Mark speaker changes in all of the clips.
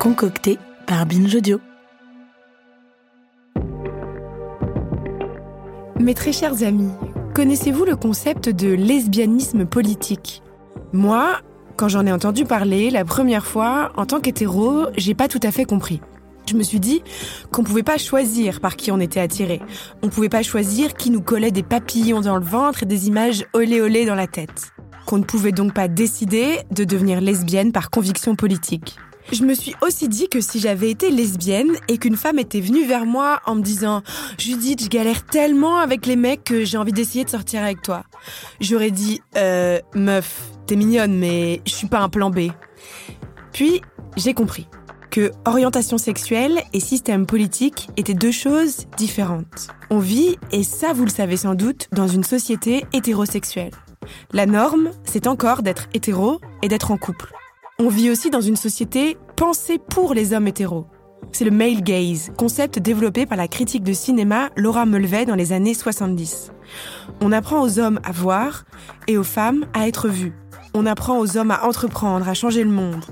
Speaker 1: concocté par Binge Audio.
Speaker 2: Mes très chers amis, connaissez-vous le concept de lesbianisme politique? Moi, quand j'en ai entendu parler la première fois, en tant qu'hétéro, j'ai pas tout à fait compris. Je me suis dit qu'on pouvait pas choisir par qui on était attiré. On pouvait pas choisir qui nous collait des papillons dans le ventre et des images olé olé dans la tête. Qu'on ne pouvait donc pas décider de devenir lesbienne par conviction politique. Je me suis aussi dit que si j'avais été lesbienne et qu'une femme était venue vers moi en me disant Judith, je galère tellement avec les mecs que j'ai envie d'essayer de sortir avec toi, j'aurais dit euh, meuf, t'es mignonne, mais je suis pas un plan B. Puis j'ai compris que orientation sexuelle et système politique étaient deux choses différentes. On vit, et ça vous le savez sans doute, dans une société hétérosexuelle. La norme, c'est encore d'être hétéro et d'être en couple. On vit aussi dans une société pensée pour les hommes hétéros. C'est le male gaze, concept développé par la critique de cinéma Laura Mulvey dans les années 70. On apprend aux hommes à voir et aux femmes à être vues. On apprend aux hommes à entreprendre, à changer le monde.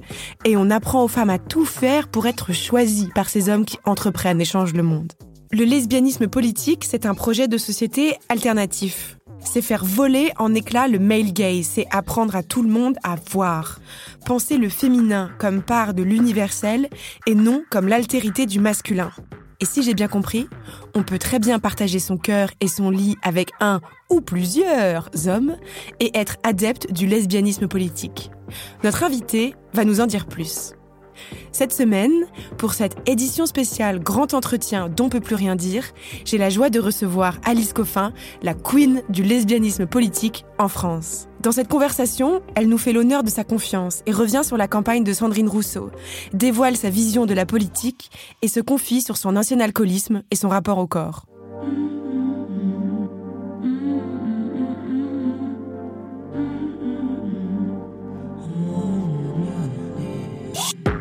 Speaker 2: Et on apprend aux femmes à tout faire pour être choisies par ces hommes qui entreprennent et changent le monde. Le lesbianisme politique, c'est un projet de société alternatif. C'est faire voler en éclats le male gaze, c'est apprendre à tout le monde à voir. Penser le féminin comme part de l'universel et non comme l'altérité du masculin. Et si j'ai bien compris, on peut très bien partager son cœur et son lit avec un ou plusieurs hommes et être adepte du lesbianisme politique. Notre invité va nous en dire plus. Cette semaine, pour cette édition spéciale Grand Entretien dont peut plus rien dire, j'ai la joie de recevoir Alice Coffin, la queen du lesbianisme politique en France. Dans cette conversation, elle nous fait l'honneur de sa confiance et revient sur la campagne de Sandrine Rousseau, dévoile sa vision de la politique et se confie sur son ancien alcoolisme et son rapport au corps.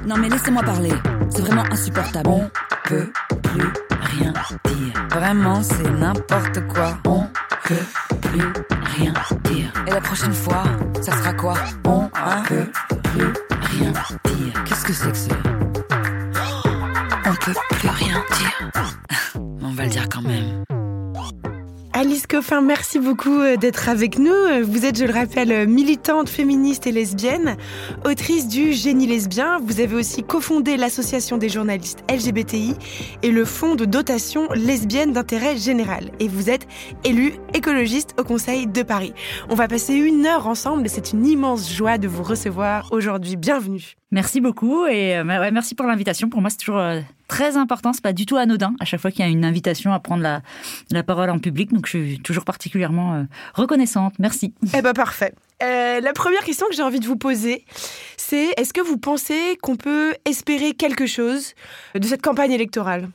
Speaker 3: Non mais laissez-moi parler. C'est vraiment insupportable. On peut plus rien dire. Vraiment, c'est n'importe quoi. On peut plus rien dire. Et la prochaine fois, ça sera quoi? On peut plus rien dire. Qu'est-ce que c'est que ça? On peut plus rien dire. On va le dire quand même.
Speaker 2: Alice Coffin, merci beaucoup euh, d'être avec nous. Vous êtes, je le rappelle, militante féministe et lesbienne, autrice du Génie lesbien. Vous avez aussi cofondé l'association des journalistes LGBTI et le fonds de dotation lesbienne d'intérêt général. Et vous êtes élue écologiste au Conseil de Paris. On va passer une heure ensemble et c'est une immense joie de vous recevoir aujourd'hui. Bienvenue.
Speaker 4: Merci beaucoup et euh, merci pour l'invitation. Pour moi, c'est toujours euh, très important. C'est pas du tout anodin à chaque fois qu'il y a une invitation à prendre la, la parole en public. Donc, je suis toujours particulièrement euh, reconnaissante. Merci.
Speaker 2: Eh ben parfait. la première question que j'ai envie de vous poser, c'est est-ce que vous pensez qu'on peut espérer quelque chose de cette campagne électorale?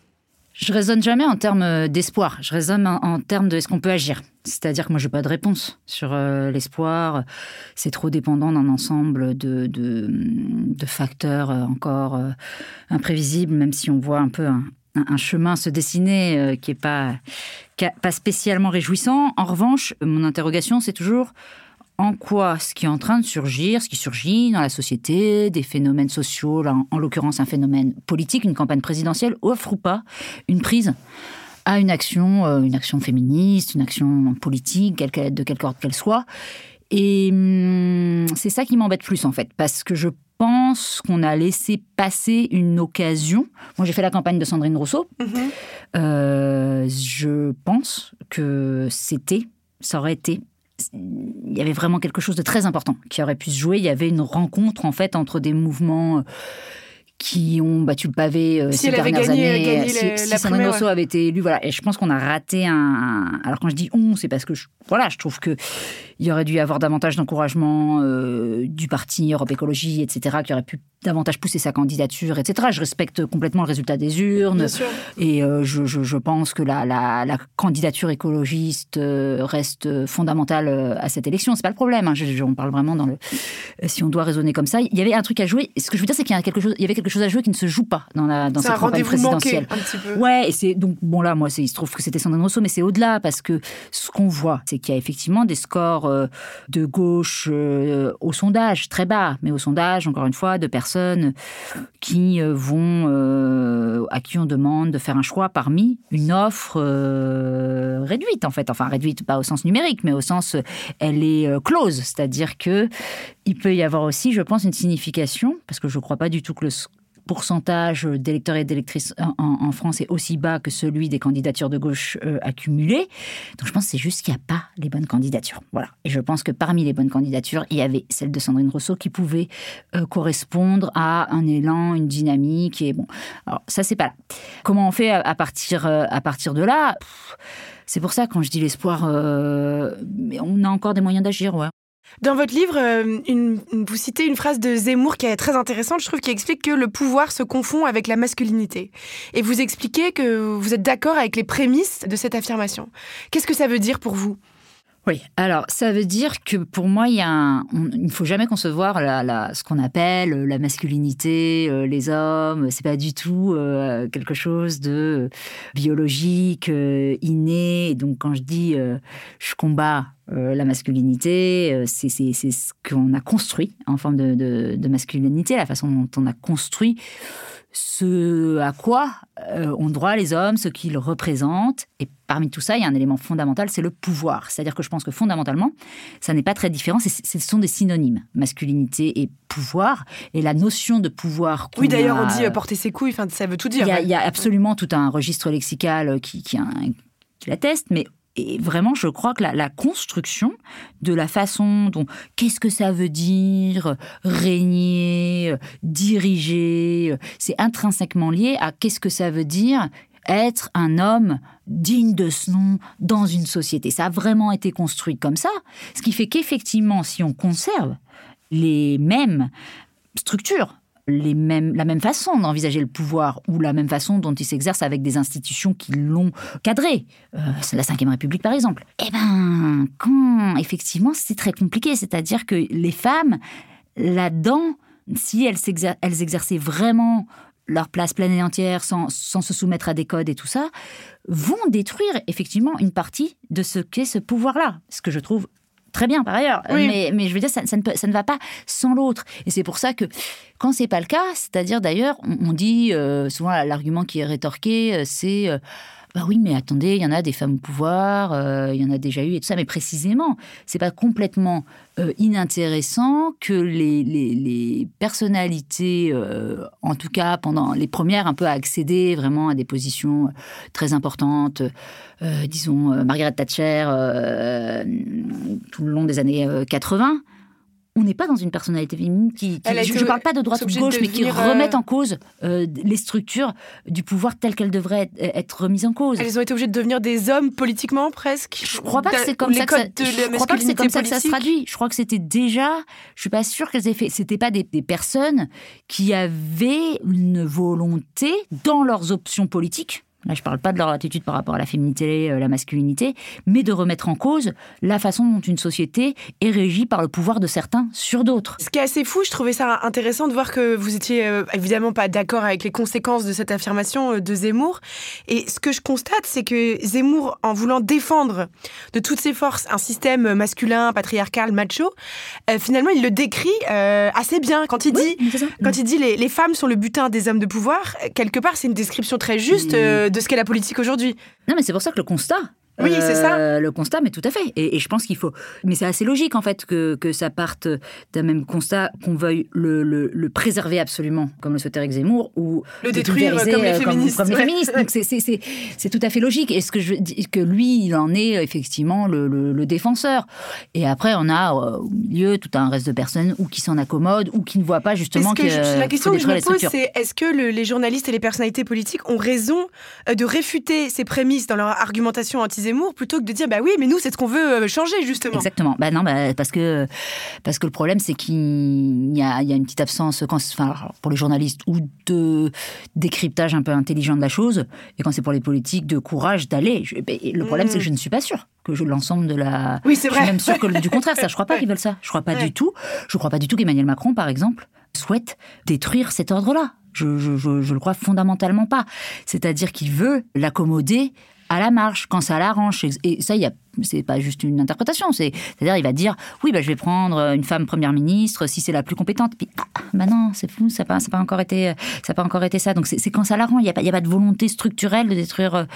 Speaker 4: Je raisonne jamais en termes d'espoir. Je raisonne en, termes de est-ce qu'on peut agir. C'est-à-dire que moi, je n'ai pas de réponse sur l'espoir. C'est trop dépendant d'un ensemble de, de, facteurs encore imprévisibles, même si on voit un peu un, chemin se dessiner qui n'est pas, pas spécialement réjouissant. En revanche, mon interrogation, c'est toujours en quoi ce qui est en train de surgir, ce qui surgit dans la société, des phénomènes sociaux, en, l'occurrence un phénomène politique, une campagne présidentielle, offre ou pas une prise à une action, euh, une action féministe, une action politique, de quelque ordre qu'elle soit. Et hum, c'est ça qui m'embête plus en fait, parce que je pense qu'on a laissé passer une occasion. Moi, j'ai fait la campagne de Sandrine Rousseau. Mm-hmm. Euh, je pense que c'était, ça aurait été il y avait vraiment quelque chose de très important qui aurait pu se jouer. Il y avait une rencontre en fait entre des mouvements euh, qui ont battu le pavé euh,
Speaker 2: si
Speaker 4: ces dernières
Speaker 2: années. Gagné
Speaker 4: si,
Speaker 2: la
Speaker 4: si Sandrine Rousseau avait été élu, voilà. Et je pense qu'on a raté un, Alors quand je dis on, c'est parce que je, voilà, je trouve que il y aurait dû y avoir davantage d'encouragement euh, du parti Europe Écologie, etc., qui aurait pu davantage pousser sa candidature, etc. Je respecte complètement le résultat des urnes. Et euh, je, je, je, pense que la, la, la candidature écologiste reste fondamentale à cette élection. C'est pas le problème. Hein. Je, on parle vraiment dans le. Si on doit raisonner comme ça, il y avait un truc à jouer. Ce que je veux dire, c'est qu'il y a quelque chose, il y avait quelque chose à jouer qui ne se joue pas dans la dans cette campagne présidentielle.
Speaker 2: Manqué, un petit peu.
Speaker 4: Ouais, et c'est donc bon là, moi, il se trouve que c'était Sandrine Rousseau, mais c'est au-delà parce que ce qu'on voit, c'est qu'il y a effectivement des scores de gauche au sondage très bas, mais au sondage, encore une fois, de personnes qui euh, vont, euh, à qui on demande de faire un choix parmi une offre euh, réduite en fait, enfin réduite pas au sens numérique, mais au sens elle est close, c'est-à-dire que il peut y avoir aussi, je pense, une signification, parce que je ne crois pas du tout que le pourcentage d'électeurs et d'électrices en, France est aussi bas que celui des candidatures de gauche euh, accumulées. Donc je pense que c'est juste qu'il n'y a pas les bonnes candidatures. Voilà. Et je pense que parmi les bonnes candidatures, il y avait celle de Sandrine Rousseau qui pouvait euh, correspondre à un élan, une dynamique. Et bon, alors ça c'est pas là. Comment on fait à, partir euh, à partir de là? C'est pour ça quand je dis l'espoir, on a encore des moyens d'agir. Ouais.
Speaker 2: Dans votre livre, euh, vous citez une phrase de Zemmour qui est très intéressante, je trouve, qui explique que le pouvoir se confond avec la masculinité. Et vous expliquez que vous êtes d'accord avec les prémices de cette affirmation. Qu'est-ce que ça veut dire pour vous?
Speaker 4: Oui, alors ça veut dire que pour moi, il ne faut jamais concevoir ce qu'on appelle la masculinité, euh, les hommes. C'est pas du tout euh, quelque chose de biologique, inné. Donc quand je dis je combats euh, la masculinité, euh, c'est ce qu'on a construit en forme de, masculinité, la façon dont on a construit ce à quoi euh, ont droit les hommes, ce qu'ils représentent. Et parmi tout ça, il y a un élément fondamental, c'est le pouvoir. C'est-à-dire que je pense que fondamentalement, ça n'est pas très différent, ce sont des synonymes, masculinité et pouvoir. Et la notion de pouvoir...
Speaker 2: Oui, d'ailleurs, on dit porter ses couilles, ça veut tout dire.
Speaker 4: Il y, a, absolument tout un registre lexical qui, qui, qui l'atteste, mais et vraiment, je crois que la, construction de la façon dont qu'est-ce que ça veut dire régner, diriger, c'est intrinsèquement lié à qu'est-ce que ça veut dire être un homme digne de ce nom dans une société. Ça a vraiment été construit comme ça, ce qui fait qu'effectivement, si on conserve les mêmes structures la même façon d'envisager le pouvoir ou la même façon dont il s'exerce avec des institutions qui l'ont cadré. Euh, la Ve République, par exemple. Eh ben, quand effectivement, c'est très compliqué. C'est-à-dire que les femmes, là-dedans, si elles, elles exerçaient vraiment leur place pleine et entière sans, sans, se soumettre à des codes et tout ça, vont détruire effectivement une partie de ce qu'est ce pouvoir-là. Ce que je trouve très bien par ailleurs. Mais, mais, je veux dire, ça, ça, ne ça, ne va pas sans l'autre. Et c'est pour ça que quand c'est pas le cas, c'est-à-dire d'ailleurs, on, dit euh, souvent l'argument qui est rétorqué, euh, c'est euh, bah oui, mais attendez, il y en a des femmes au pouvoir, euh, il y en a déjà eu et tout ça, mais précisément, c'est pas complètement euh, inintéressant que les, personnalités, euh, en tout cas pendant les premières, un peu à accéder vraiment à des positions très importantes, disons Margaret Thatcher tout le long des années 80 on n'est pas dans une personnalité féminine qui, je ne parle pas de droite ou de gauche, mais qui remettent euh, en cause euh, les structures du pouvoir telles qu'elles devraient être, remises en cause.
Speaker 2: Elles ont été obligées de devenir des hommes politiquement presque.
Speaker 4: Je crois pas que c'est comme ça que ça, je crois pas que c'est comme ça que ça se traduit. Je crois que c'était déjà, je suis pas sûre qu'elles aient fait. C'était pas des, des personnes qui avaient une volonté dans leurs options politiques Là, je ne parle pas de leur attitude par rapport à la féminité, euh, la masculinité, mais de remettre en cause la façon dont une société est régie par le pouvoir de certains sur d'autres.
Speaker 2: Ce qui est assez fou, je trouvais ça intéressant de voir que vous étiez euh, évidemment pas d'accord avec les conséquences de cette affirmation euh, de Zemmour. Et ce que je constate, c'est que Zemmour, en voulant défendre de toutes ses forces un système masculin, patriarcal, macho, finalement, il le décrit assez bien quand il dit, quand il dit les, les, femmes sont le butin des hommes de pouvoir. Quelque part, c'est une description très juste de ce qu'est la politique aujourd'hui.
Speaker 4: Non, mais c'est pour ça que le constat,
Speaker 2: oui, c'est ça.
Speaker 4: Euh, le constat, mais tout à fait. Et, je pense qu'il faut. Mais c'est assez logique, en fait, que, que ça parte d'un même constat, qu'on veuille le, le, préserver absolument, comme le souhaitait Eric Zemmour, ou
Speaker 2: le détruire comme les euh, féministes.
Speaker 4: Comme, les féministes. Donc c'est tout à fait logique. Et ce que je dis, que lui, il en est effectivement le, le défenseur. Et après, on a euh, au milieu tout un reste de personnes ou qui s'en accommodent ou qui ne voient pas justement que.
Speaker 2: que la question que je me pose, c'est est-ce que les journalistes et les personnalités politiques ont raison de réfuter ces prémices dans leur argumentation anti Zemmour plutôt que de dire bah oui, mais nous c'est ce qu'on veut euh, changer justement.
Speaker 4: Exactement. Bah non, bah, parce que parce que le problème c'est qu'il y a, il y a une petite absence quand, enfin, pour les journalistes ou de décryptage un peu intelligent de la chose et quand c'est pour les politiques de courage d'aller. Le problème c'est que je ne suis pas sûre que l'ensemble de la.
Speaker 2: Oui, c'est vrai.
Speaker 4: Je suis même sûre que du contraire, ça, je crois pas qu'ils veulent ça. Je crois pas du tout. Je crois pas du tout qu'Emmanuel Macron, par exemple, souhaite détruire cet ordre-là. Je, je, je, je, le crois fondamentalement pas. C'est-à-dire qu'il veut l'accommoder à la marge, quand ça l'arrange. Et ça, il y a c'est pas juste une interprétation, c'est, à dire il va dire oui, bah, je vais prendre une femme première ministre si c'est la plus compétente. Puis ah, bah non, c'est fou, ça n'a pas, pas, encore été, ça pas encore été ça. Donc c'est, quand ça l'arrange, il n'y a, pas, a pas de volonté structurelle de détruire,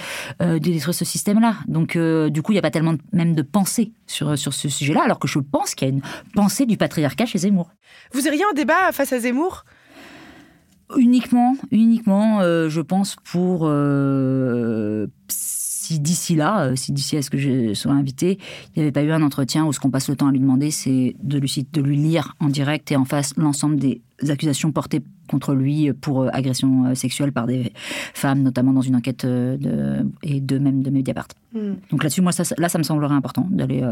Speaker 4: euh, de détruire ce système-là. Donc euh, du coup, il n'y a pas tellement même de pensée sur, sur ce sujet-là, alors que je pense qu'il y a une pensée du patriarcat chez Zemmour.
Speaker 2: Vous iriez en débat face à Zemmour?
Speaker 4: Uniquement, uniquement, euh, je pense pour euh, si d'ici là, euh, si d'ici à ce que je sois invité, il n'y avait pas eu un entretien où ce qu'on passe le temps à lui demander, c'est de lui, de lui lire en direct et en face l'ensemble des accusations portées contre lui pour euh, agression euh, sexuelle par des femmes, notamment dans une enquête euh, de, et de même de Mediapart. Hmm. Donc là-dessus, moi, ça, là, ça me semblerait important d'aller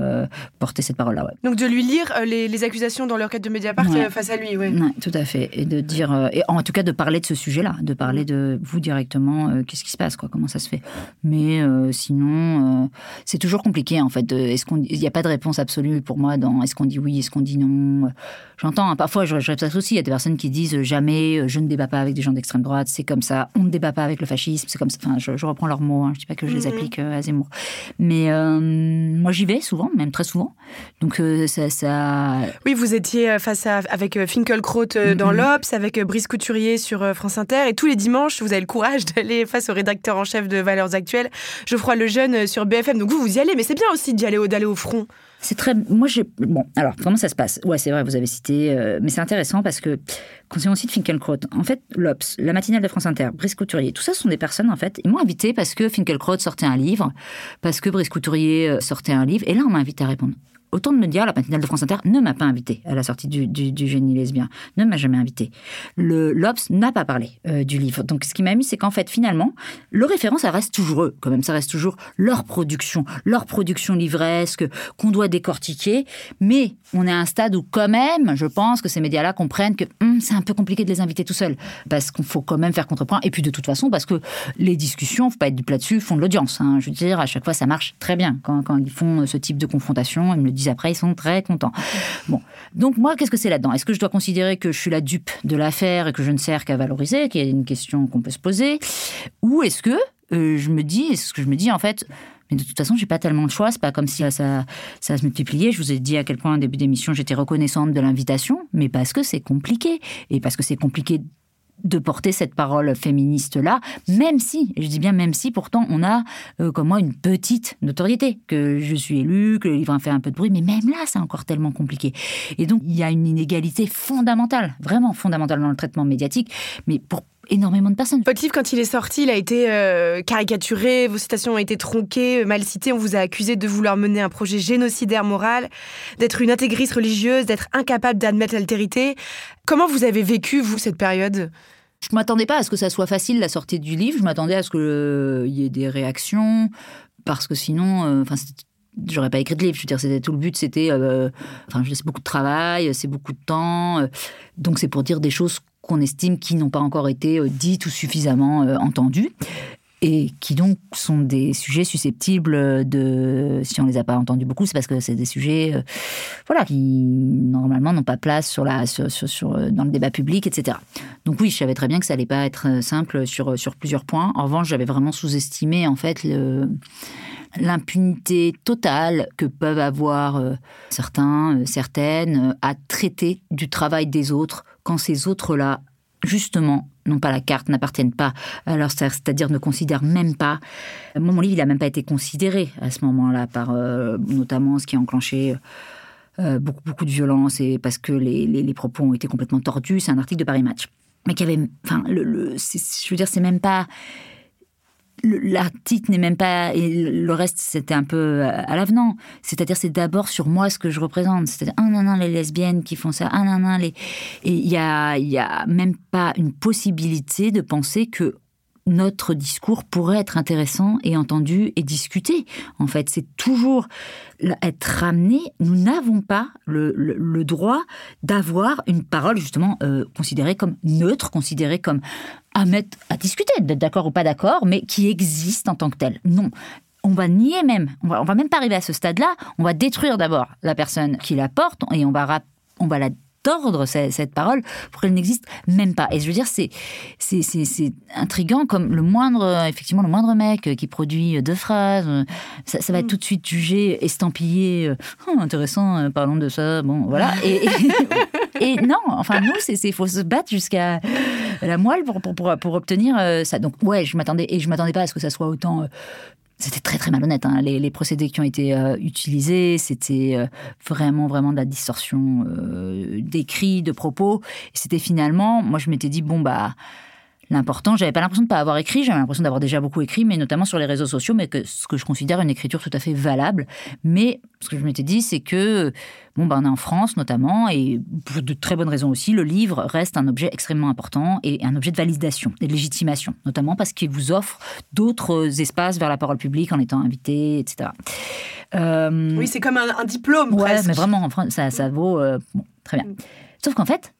Speaker 4: porter cette parole-là. Ouais.
Speaker 2: Donc de lui lire les, accusations dans l'enquête de Mediapart face à lui, oui.
Speaker 4: Ouais, tout à fait. Et de dire, et en tout cas de parler de ce sujet-là, de parler de vous directement, qu'est-ce qui se passe, quoi, comment ça se fait. Mais sinon, c'est toujours compliqué en fait. Est-ce qu'on, il n'y a pas de réponse absolue pour moi dans est-ce qu'on dit oui, est-ce qu'on dit non. J'entends, hein, parfois, je, je ça aussi, il y a des personnes qui disent jamais, euh, je ne débat pas avec des gens d'extrême droite, c'est comme ça, on ne débat pas avec le fascisme, c'est comme ça. Enfin, je, reprends leurs mots, hein, je ne dis pas que je les mhm. applique euh, à Zemmour. Mais euh, moi, j'y vais souvent, même très souvent. Donc, ça, ça,
Speaker 2: Oui, vous étiez face à, avec Finkelkraut dans mm l'Obs, avec Brice Couturier sur France Inter, et tous les dimanches, vous avez le courage d'aller face au rédacteur en chef de Valeurs Actuelles, Geoffroy Lejeune sur BFM. Donc vous, vous y allez, mais c'est bien aussi d'y aller d'aller au front.
Speaker 4: C'est très. Moi, j'ai. Bon, alors, comment ça se passe? Ouais, c'est vrai, vous avez cité. Euh, mais c'est intéressant parce que, quand on cite Finkelkraut, en fait, l'Obs, la matinale de France Inter, Brice Couturier, tout ça, sont des personnes, en fait. Ils m'ont invité parce que Finkelkraut sortait un livre, parce que Brice Couturier euh, sortait un livre. Et là, on m'a invité à répondre. Autant de me dire, la matinale de France Inter ne m'a pas invité à la sortie du, du, génie lesbien, ne m'a jamais invité. Le l'Obs n'a pas parlé euh, du livre. Donc, ce qui m'a mis, c'est qu'en fait, finalement, le référent, ça reste toujours eux, quand même, ça reste toujours leur production, leur production livresque qu'on doit décortiquer. Mais on est à un stade où, quand même, je pense que ces médias-là comprennent que hum, c'est un peu compliqué de les inviter tout seuls, parce qu'il faut quand même faire contrepoint. Et puis, de toute façon, parce que les discussions, faut pas être du plat dessus, font de l'audience. Hein. Je veux dire, à chaque fois, ça marche très bien quand, ils font ce type de confrontation. Ils me disent après, ils sont très contents. Bon, donc moi, qu'est-ce que c'est là-dedans? Est-ce que je dois considérer que je suis la dupe de l'affaire et que je ne sers qu'à valoriser, qui est une question qu'on peut se poser? Ou est-ce que euh, je me dis, est-ce que je me dis en fait, mais de toute façon, j'ai pas tellement de choix. C'est pas comme si ça, ça, se multipliait. Je vous ai dit à quel point, au début d'émission, j'étais reconnaissante de l'invitation, mais parce que c'est compliqué. Et parce que c'est compliqué de porter cette parole féministe-là, même si, je dis bien même si, pourtant on a, euh, comme moi, une petite notoriété, que je suis élue, que le livre a fait un peu de bruit, mais même là, c'est encore tellement compliqué. Et donc, il y a une inégalité fondamentale, vraiment fondamentale dans le traitement médiatique, mais pour énormément de personnes.
Speaker 2: Votre livre, quand il est sorti, il a été euh, caricaturé, vos citations ont été tronquées, mal citées, on vous a accusé de vouloir mener un projet génocidaire moral, d'être une intégriste religieuse, d'être incapable d'admettre l'altérité. Comment vous avez vécu, vous, cette période?
Speaker 4: Je m'attendais pas à ce que ça soit facile la sortie du livre. Je m'attendais à ce qu'il euh, y ait des réactions, parce que sinon, euh, enfin, j'aurais pas écrit de livre. Je veux dire, c'était tout le but, c'était, euh, enfin, c'est beaucoup de travail, c'est beaucoup de temps. donc, c'est pour dire des choses qu'on estime qui n'ont pas encore été dites ou suffisamment entendues et qui donc sont des sujets susceptibles de, si on les a pas entendus beaucoup, c'est parce que c'est des sujets, euh, voilà, qui normalement n'ont pas place sur la, sur, sur, dans le débat public, etc. Donc oui, je savais très bien que ça allait pas être simple sur sur plusieurs points. En revanche, j'avais vraiment sous-estimé en fait le l'impunité totale que peuvent avoir euh, certains, euh, certaines, à traiter du travail des autres quand ces autres-là justement, n'ont pas la carte, n'appartiennent pas alors c'est-à-dire ne considèrent même pas. mon livre, il n'a même pas été considéré à ce moment-là par euh, notamment ce qui a enclenché euh, beaucoup, beaucoup de violence et parce que les, propos ont été complètement tordus. C'est un article de Paris Match. Mais qui avait. Enfin, le, je veux dire, c'est même pas l'article n'est même pas et le reste c'était un peu euh, à l'avenant. C'est-à-dire c'est d'abord sur moi ce que je représente. C'est-à-dire ah non non les lesbiennes qui font ça ah non non les et il y a il y a même pas une possibilité de penser que notre discours pourrait être intéressant et entendu et discuté. En fait, c'est toujours être ramené. Nous n'avons pas le, droit d'avoir une parole justement euh, considérée comme neutre, considérée comme à mettre à discuter, d'être d'accord ou pas d'accord, mais qui existe en tant que telle. Non, on va nier même, on va, même pas arriver à ce stade-là, on va détruire d'abord la personne qui la porte et on va, on va la tordre cette, cette parole pour qu'elle n'existe même pas. Et je veux dire, c'est c'est c'est intrigant comme le moindre effectivement le moindre mec qui produit deux phrases, ça, ça va être mm. tout de suite jugé, estampillé, oh, intéressant, parlons de ça, bon voilà. Et, et, non, enfin nous, c'est faut se battre jusqu'à la moelle pour pour, obtenir ça. Donc ouais, je m'attendais et je m'attendais pas à ce que ça soit autant c'était très très malhonnête. Hein. Les, procédés qui ont été euh, utilisés, c'était euh, vraiment vraiment de la distorsion euh, d'écrits, de propos. C'était finalement, moi je m'étais dit bon bah l'important, j'avais pas l'impression de pas avoir écrit, j'avais l'impression d'avoir déjà beaucoup écrit, mais notamment sur les réseaux sociaux, mais que ce que je considère une écriture tout à fait valable. Mais ce que je m'étais dit, c'est que bon ben on est en France notamment et pour de très bonnes raisons aussi, le livre reste un objet extrêmement important et un objet de validation et de légitimation, notamment parce qu'il vous offre d'autres espaces vers la parole publique en étant invité, etc.
Speaker 2: Euh, oui, c'est comme un, diplôme. Ouais,
Speaker 4: mais vraiment, ça, ça vaut euh, très bien. Mm. Sauf qu'en fait,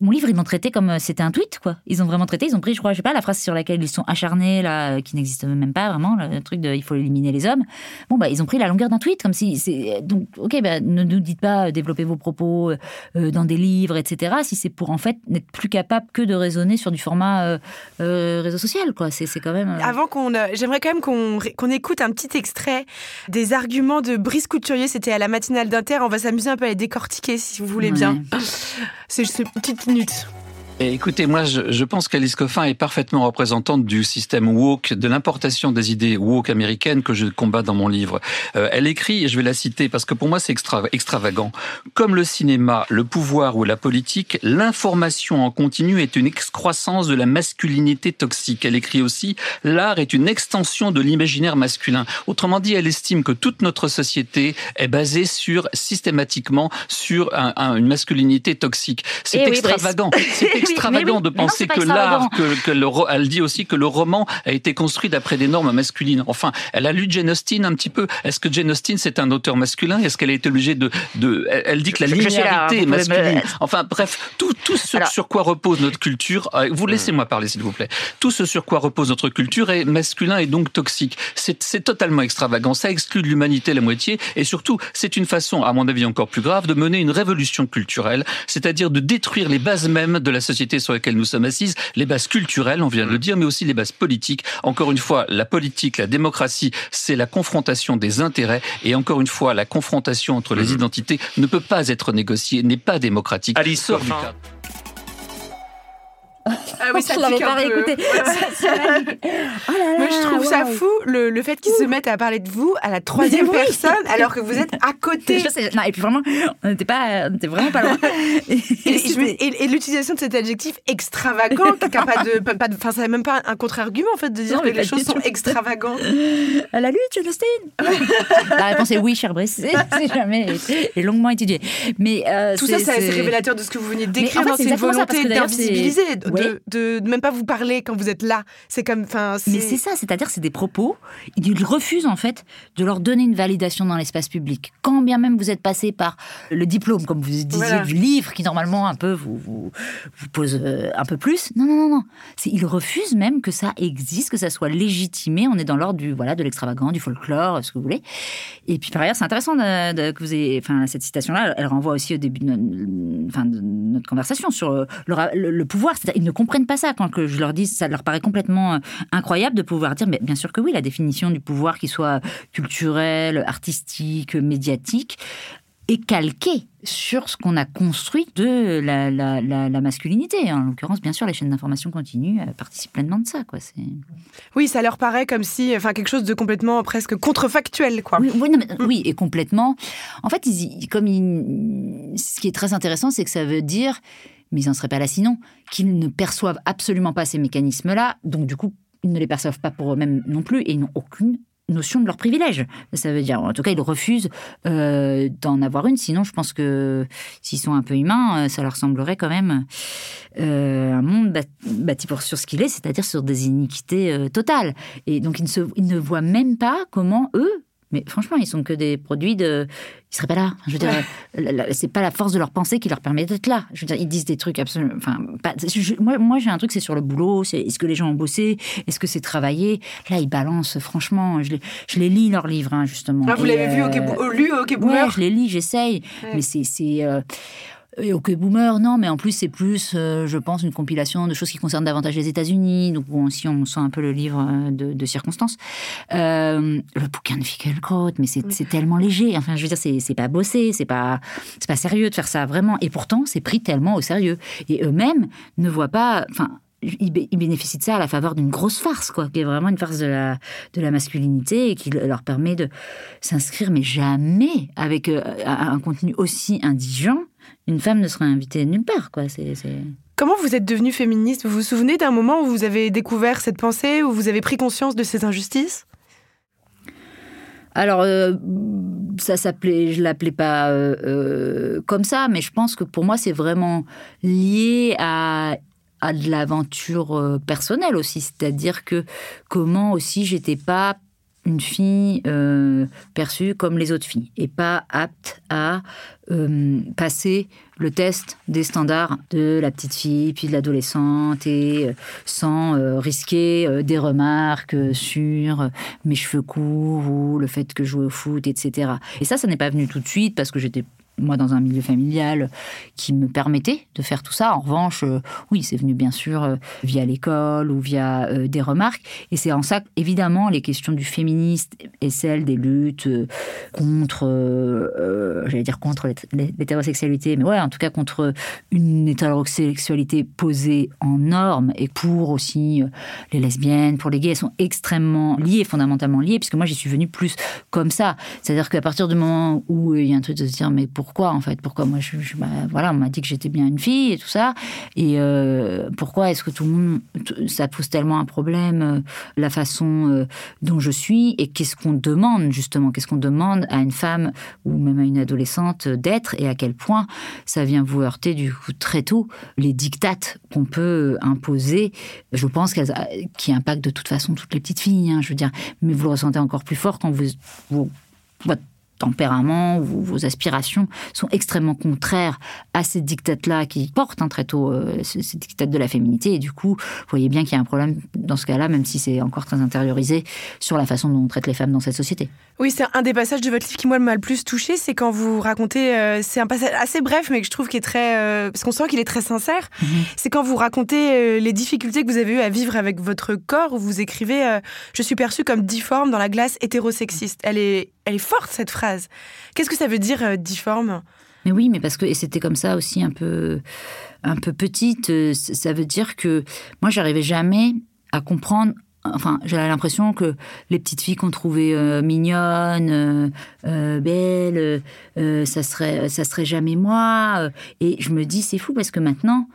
Speaker 4: mon livre, ils l'ont traité comme euh, c'était un tweet, quoi. Ils ont vraiment traité, ils ont pris, je crois, je sais pas, la phrase sur laquelle ils sont acharnés, là, euh, qui n'existe même pas vraiment, le truc de il faut éliminer les hommes. Bon, bah, ils ont pris la longueur d'un tweet, comme si c'est. Donc, ok, bah, ne nous dites pas euh, développer vos propos dans des livres, etc., si c'est pour, en fait, n'être plus capable que de raisonner sur du format réseau social, quoi. C'est quand même.
Speaker 2: Avant qu'on. J'aimerais quand même qu'on écoute un petit extrait des arguments de Brice Couturier, c'était à la matinale d'Inter. On va s'amuser un peu à les décortiquer, si vous voulez bien. C'est une petite minutes
Speaker 5: écoutez, moi, je, pense qu'Alice Coffin est parfaitement représentante du système woke, de l'importation des idées woke américaines que je combats dans mon livre. Euh, elle écrit, et je vais la citer parce que pour moi c'est extravagant, comme le cinéma, le pouvoir ou la politique, l'information en continu est une excroissance de la masculinité toxique. Elle écrit aussi, l'art est une extension de l'imaginaire masculin. Autrement dit, elle estime que toute notre société est basée sur systématiquement sur une masculinité toxique. C'est eh extravagant extravagant de penser que l'art, que, le, elle dit aussi que le roman a été construit d'après des normes masculines. Enfin, elle a lu Jane Austen un petit peu. Est-ce que Jane Austen c'est un auteur masculin? Est-ce qu'elle a été obligée de, de elle dit que la linéarité est masculine. Enfin, bref, tout, tout ce sur quoi repose notre culture. Euh, vous laissez-moi parler, s'il vous plaît. Tout ce sur quoi repose notre culture est masculin et donc toxique. C'est totalement extravagant. Ça exclut de l'humanité la moitié et surtout, c'est une façon, à mon avis encore plus grave, de mener une révolution culturelle, c'est-à-dire de détruire les bases mêmes de la société sur lesquelles nous sommes assises, les bases culturelles, on vient de le dire, mais aussi les bases politiques. Encore une fois, la politique, la démocratie, c'est la confrontation des intérêts. Et encore une fois, la confrontation entre les mmh. identités ne peut pas être négociée, n'est pas démocratique.
Speaker 6: Alice
Speaker 2: ah oui, ça je l'avais pas réécouté. Oh Moi, je trouve ça fou le, le fait qu'ils se mettent à parler de vous à la troisième personne alors que vous êtes à côté.
Speaker 4: non, et puis vraiment, on n'était pas, on était vraiment pas loin.
Speaker 2: Et, l'utilisation de cet adjectif extravagant, n'a pas de, pas de, enfin, ça n'est même pas un contre-argument en fait de dire que les choses sont extravagantes.
Speaker 4: À la lutte, Justine. La réponse est oui, cher Brice. C'est jamais et longuement étudié. Mais
Speaker 2: euh, tout ça, c'est révélateur de ce que vous venez de décrire. C'est une volonté d'invisibiliser de, même pas vous parler quand vous êtes là. C'est comme, enfin,
Speaker 4: mais c'est ça, c'est-à-dire c'est des propos. Ils refusent en fait de leur donner une validation dans l'espace public, quand bien même vous êtes passé par le diplôme, comme vous disiez, du livre qui normalement un peu vous vous, pose euh, un peu plus. Non, non, non, non. Ils refusent même que ça existe, que ça soit légitimé. On est dans l'ordre du voilà de l'extravagant, du folklore, ce que vous voulez. Et puis par ailleurs, c'est intéressant de, que vous ayez, enfin cette citation-là, elle renvoie aussi au début de notre, enfin, de notre conversation sur le, le pouvoir. C'est-à-dire, ne comprennent pas ça quand que je leur dis, ça leur paraît complètement euh, incroyable de pouvoir dire, mais bien sûr que oui, la définition du pouvoir qui soit culturel, artistique, médiatique, est calquée sur ce qu'on a construit de la, la, masculinité. En l'occurrence, bien sûr, les chaînes d'information continuent participent pleinement de ça. Quoi.
Speaker 2: Oui, ça leur paraît comme si, enfin, quelque chose de complètement presque contrefactuel. Quoi.
Speaker 4: Oui, oui, et complètement. En fait, comme ce qui est très intéressant, c'est que ça veut dire mais ils n'en seraient pas là sinon, qu'ils ne perçoivent absolument pas ces mécanismes-là, donc du coup, ils ne les perçoivent pas pour eux-mêmes non plus, et ils n'ont aucune notion de leur privilège. Ça veut dire, en tout cas, ils refusent euh, d'en avoir une. Sinon, je pense que s'ils sont un peu humains, euh, ça leur semblerait quand même euh, un monde bâti pour sur ce qu'il est, c'est-à-dire sur des iniquités totales. Et donc, ils ne, ils ne voient même pas comment eux mais franchement, ils sont que des produits de. Ils seraient pas là. Je veux dire, c'est pas la force de leur pensée qui leur permet d'être là. Je veux dire, ils disent des trucs absolument. Enfin, moi, moi j'ai un truc, c'est sur le boulot. C'est est-ce que les gens ont bossé? Est-ce que c'est travaillé? Là, ils balancent. Franchement, je les, je les lis leurs livres, hein, justement.
Speaker 2: Ah, vous l'avez vu au, euh, lu au
Speaker 4: Ouais, je les lis, j'essaye. Mais c'est, c'est, euh, Et OK Boomer, non, mais en plus, c'est plus, euh, je pense, une compilation de choses qui concernent davantage les États-Unis. Donc, bon, si on sent un peu le livre euh, de, circonstances. Euh, le bouquin de Fickelkraut, mais c'est tellement léger. Enfin, je veux dire, c'est pas bossé, c'est pas, pas sérieux de faire ça, vraiment. Et pourtant, c'est pris tellement au sérieux. Et eux-mêmes ne voient pas. Enfin, ils, bénéficient de ça à la faveur d'une grosse farce, quoi, qui est vraiment une farce de la, de la masculinité et qui leur permet de s'inscrire, mais jamais avec un contenu aussi indigent une femme ne serait invitée nulle part, quoi. C'est,
Speaker 2: Comment vous êtes devenue féministe? Vous vous souvenez d'un moment où vous avez découvert cette pensée, où vous avez pris conscience de ces injustices?
Speaker 4: Alors, euh, ça s'appelait, je l'appelais pas euh, euh, comme ça, mais je pense que pour moi, c'est vraiment lié à, à de l'aventure personnelle aussi. C'est-à-dire que comment aussi j'étais pas une fille euh, perçue comme les autres filles et pas apte à euh, passer le test des standards de la petite fille puis de l'adolescente et euh, sans risquer des remarques sur mes cheveux courts ou le fait que je jouais au foot, etc. Et ça, ça n'est pas venu tout de suite parce que j'étais moi dans un milieu familial qui me permettait de faire tout ça. En revanche, euh, oui, c'est venu bien sûr euh, via l'école ou via euh, des remarques. Et c'est en ça évidemment, les questions du féministe et celles des luttes contre, j'allais dire contre l'hétérosexualité, mais ouais, en tout cas contre une hétérosexualité posée en norme et pour aussi les lesbiennes, pour les gays, elles sont extrêmement liées, fondamentalement liées, puisque moi j'y suis venue plus comme ça. C'est-à-dire qu'à partir du moment où il y a un truc de se dire, mais pour pourquoi en fait? Pourquoi moi, je, bah, voilà, on m'a dit que j'étais bien une fille et tout ça. Et euh, pourquoi est-ce que tout le monde, ça pose tellement un problème, euh, la façon euh, dont je suis Et qu'est-ce qu'on demande justement? Qu'est-ce qu'on demande à une femme ou même à une adolescente d'être Et à quel point ça vient vous heurter du coup très tôt? Les dictates qu'on peut imposer Je pense qu'elles qui impactent de toute façon toutes les petites filles. Hein, je veux dire, mais vous le ressentez encore plus fort quand vous, vous tempérament ou vos aspirations sont extrêmement contraires à ces dictates-là qui portent hein, très tôt euh, ces, dictates de la féminité. Et du coup, vous voyez bien qu'il y a un problème dans ce cas-là, même si c'est encore très intériorisé sur la façon dont on traite les femmes dans cette société.
Speaker 2: Oui, c'est un des passages de votre livre qui moi m'a le plus touché, c'est quand vous racontez, euh, c'est un passage assez bref, mais que je trouve qui est très, euh, parce qu'on sent qu'il est très sincère. Mhm. C'est quand vous racontez les difficultés que vous avez eues à vivre avec votre corps, où vous écrivez "Je suis perçue comme difforme dans la glace hétérosexiste". Elle est, elle est forte cette phrase. Qu'est-ce que ça veut dire euh, difforme?
Speaker 4: Mais oui, mais parce que c'était comme ça aussi un peu, un peu petite. Euh, ça veut dire que moi, j'arrivais jamais à comprendre enfin, j'avais l'impression que les petites filles qu'on trouvait euh, mignonnes, belles, ça serait, ça serait jamais moi. Et je me dis, c'est fou parce que maintenant,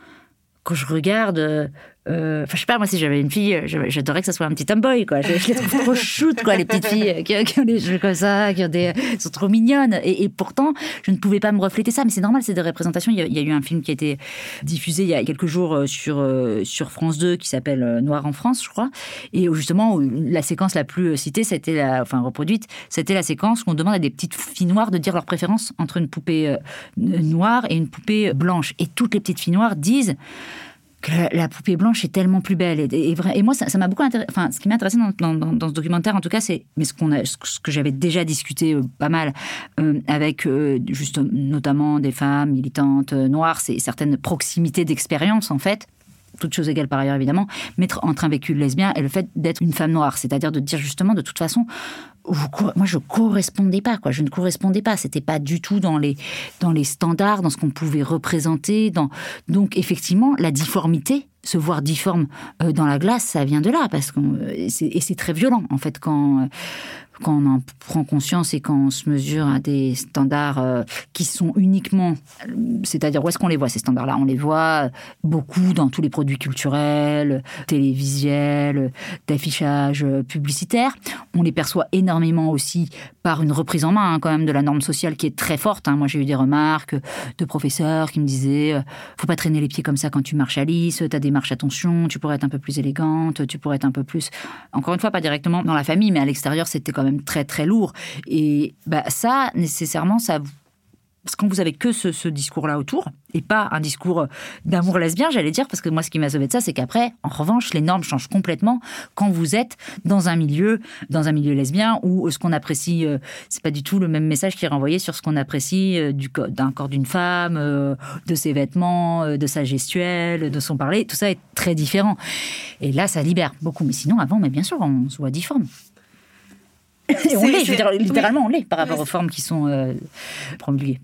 Speaker 4: quand je regarde euh, enfin, je sais pas, moi, si j'avais une fille, j'adorerais que ça soit un petit tomboy, quoi. Je, les trouve trop shoot, quoi, les petites filles qui, ont des cheveux comme ça, qui ont des, sont trop mignonnes. Et, pourtant, je ne pouvais pas me refléter ça. Mais c'est normal, c'est des représentations. Il y, a, eu un film qui a été diffusé il y a quelques jours euh, sur, euh, sur France 2 qui s'appelle Noir en France, je crois. Et justement, la séquence la plus citée, c'était la, enfin, reproduite, c'était la séquence où on demande à des petites filles noires de dire leur préférence entre une poupée noire et une poupée blanche. Et toutes les petites filles noires disent, la, poupée blanche est tellement plus belle. Et, moi, ça m'a beaucoup intéressé. Enfin, ce qui m'a intéressé dans, ce documentaire, en tout cas, c'est ce, qu'on a, ce que j'avais déjà discuté euh, pas mal euh, avec euh, notamment des femmes militantes noires, c'est certaines proximités d'expérience, en fait toutes choses égales par ailleurs évidemment, mettre entre un véhicule lesbien et le fait d'être une femme noire, c'est-à-dire de dire justement de toute façon moi je correspondais pas je ne correspondais pas. C'était pas du tout dans les dans les standards dans ce qu'on pouvait représenter donc effectivement la difformité se voir difforme euh, dans la glace ça vient de là parce que et c'est très violent en fait quand quand on en prend conscience et quand on se mesure à des standards euh, qui sont uniquement, c'est-à-dire où est-ce qu'on les voit ces standards-là? On les voit beaucoup dans tous les produits culturels, télévisuels, d'affichage publicitaire. On les perçoit énormément aussi par une reprise en main hein, quand même de la norme sociale qui est très forte. Hein. Moi j'ai eu des remarques de professeurs qui me disaient euh, faut pas traîner les pieds comme ça quand tu marches à as des marches attention, tu pourrais être un peu plus élégante, tu pourrais être un peu plus encore une fois pas directement dans la famille mais à l'extérieur c'était même très très lourd. Et bah, ça, nécessairement, ça Parce que quand vous avez que ce, discours-là autour, et pas un discours d'amour lesbien, j'allais dire, parce que moi, ce qui m'a sauvé de ça, c'est qu'après, en revanche, les normes changent complètement quand vous êtes dans un milieu, dans un milieu lesbien, où ce qu'on apprécie, euh, c'est pas du tout le même message qui est renvoyé sur ce qu'on apprécie euh, du d'un corps d'une femme, euh, de ses vêtements, euh, de sa gestuelle, de son parler. Tout ça est très différent. Et là, ça libère beaucoup. Mais sinon, avant, mais bien sûr, on se voit difforme. On l'est, je veux
Speaker 2: c'est-
Speaker 4: dire, littéralement, on l'est par rapport aux formes qui sont euh, promulguées.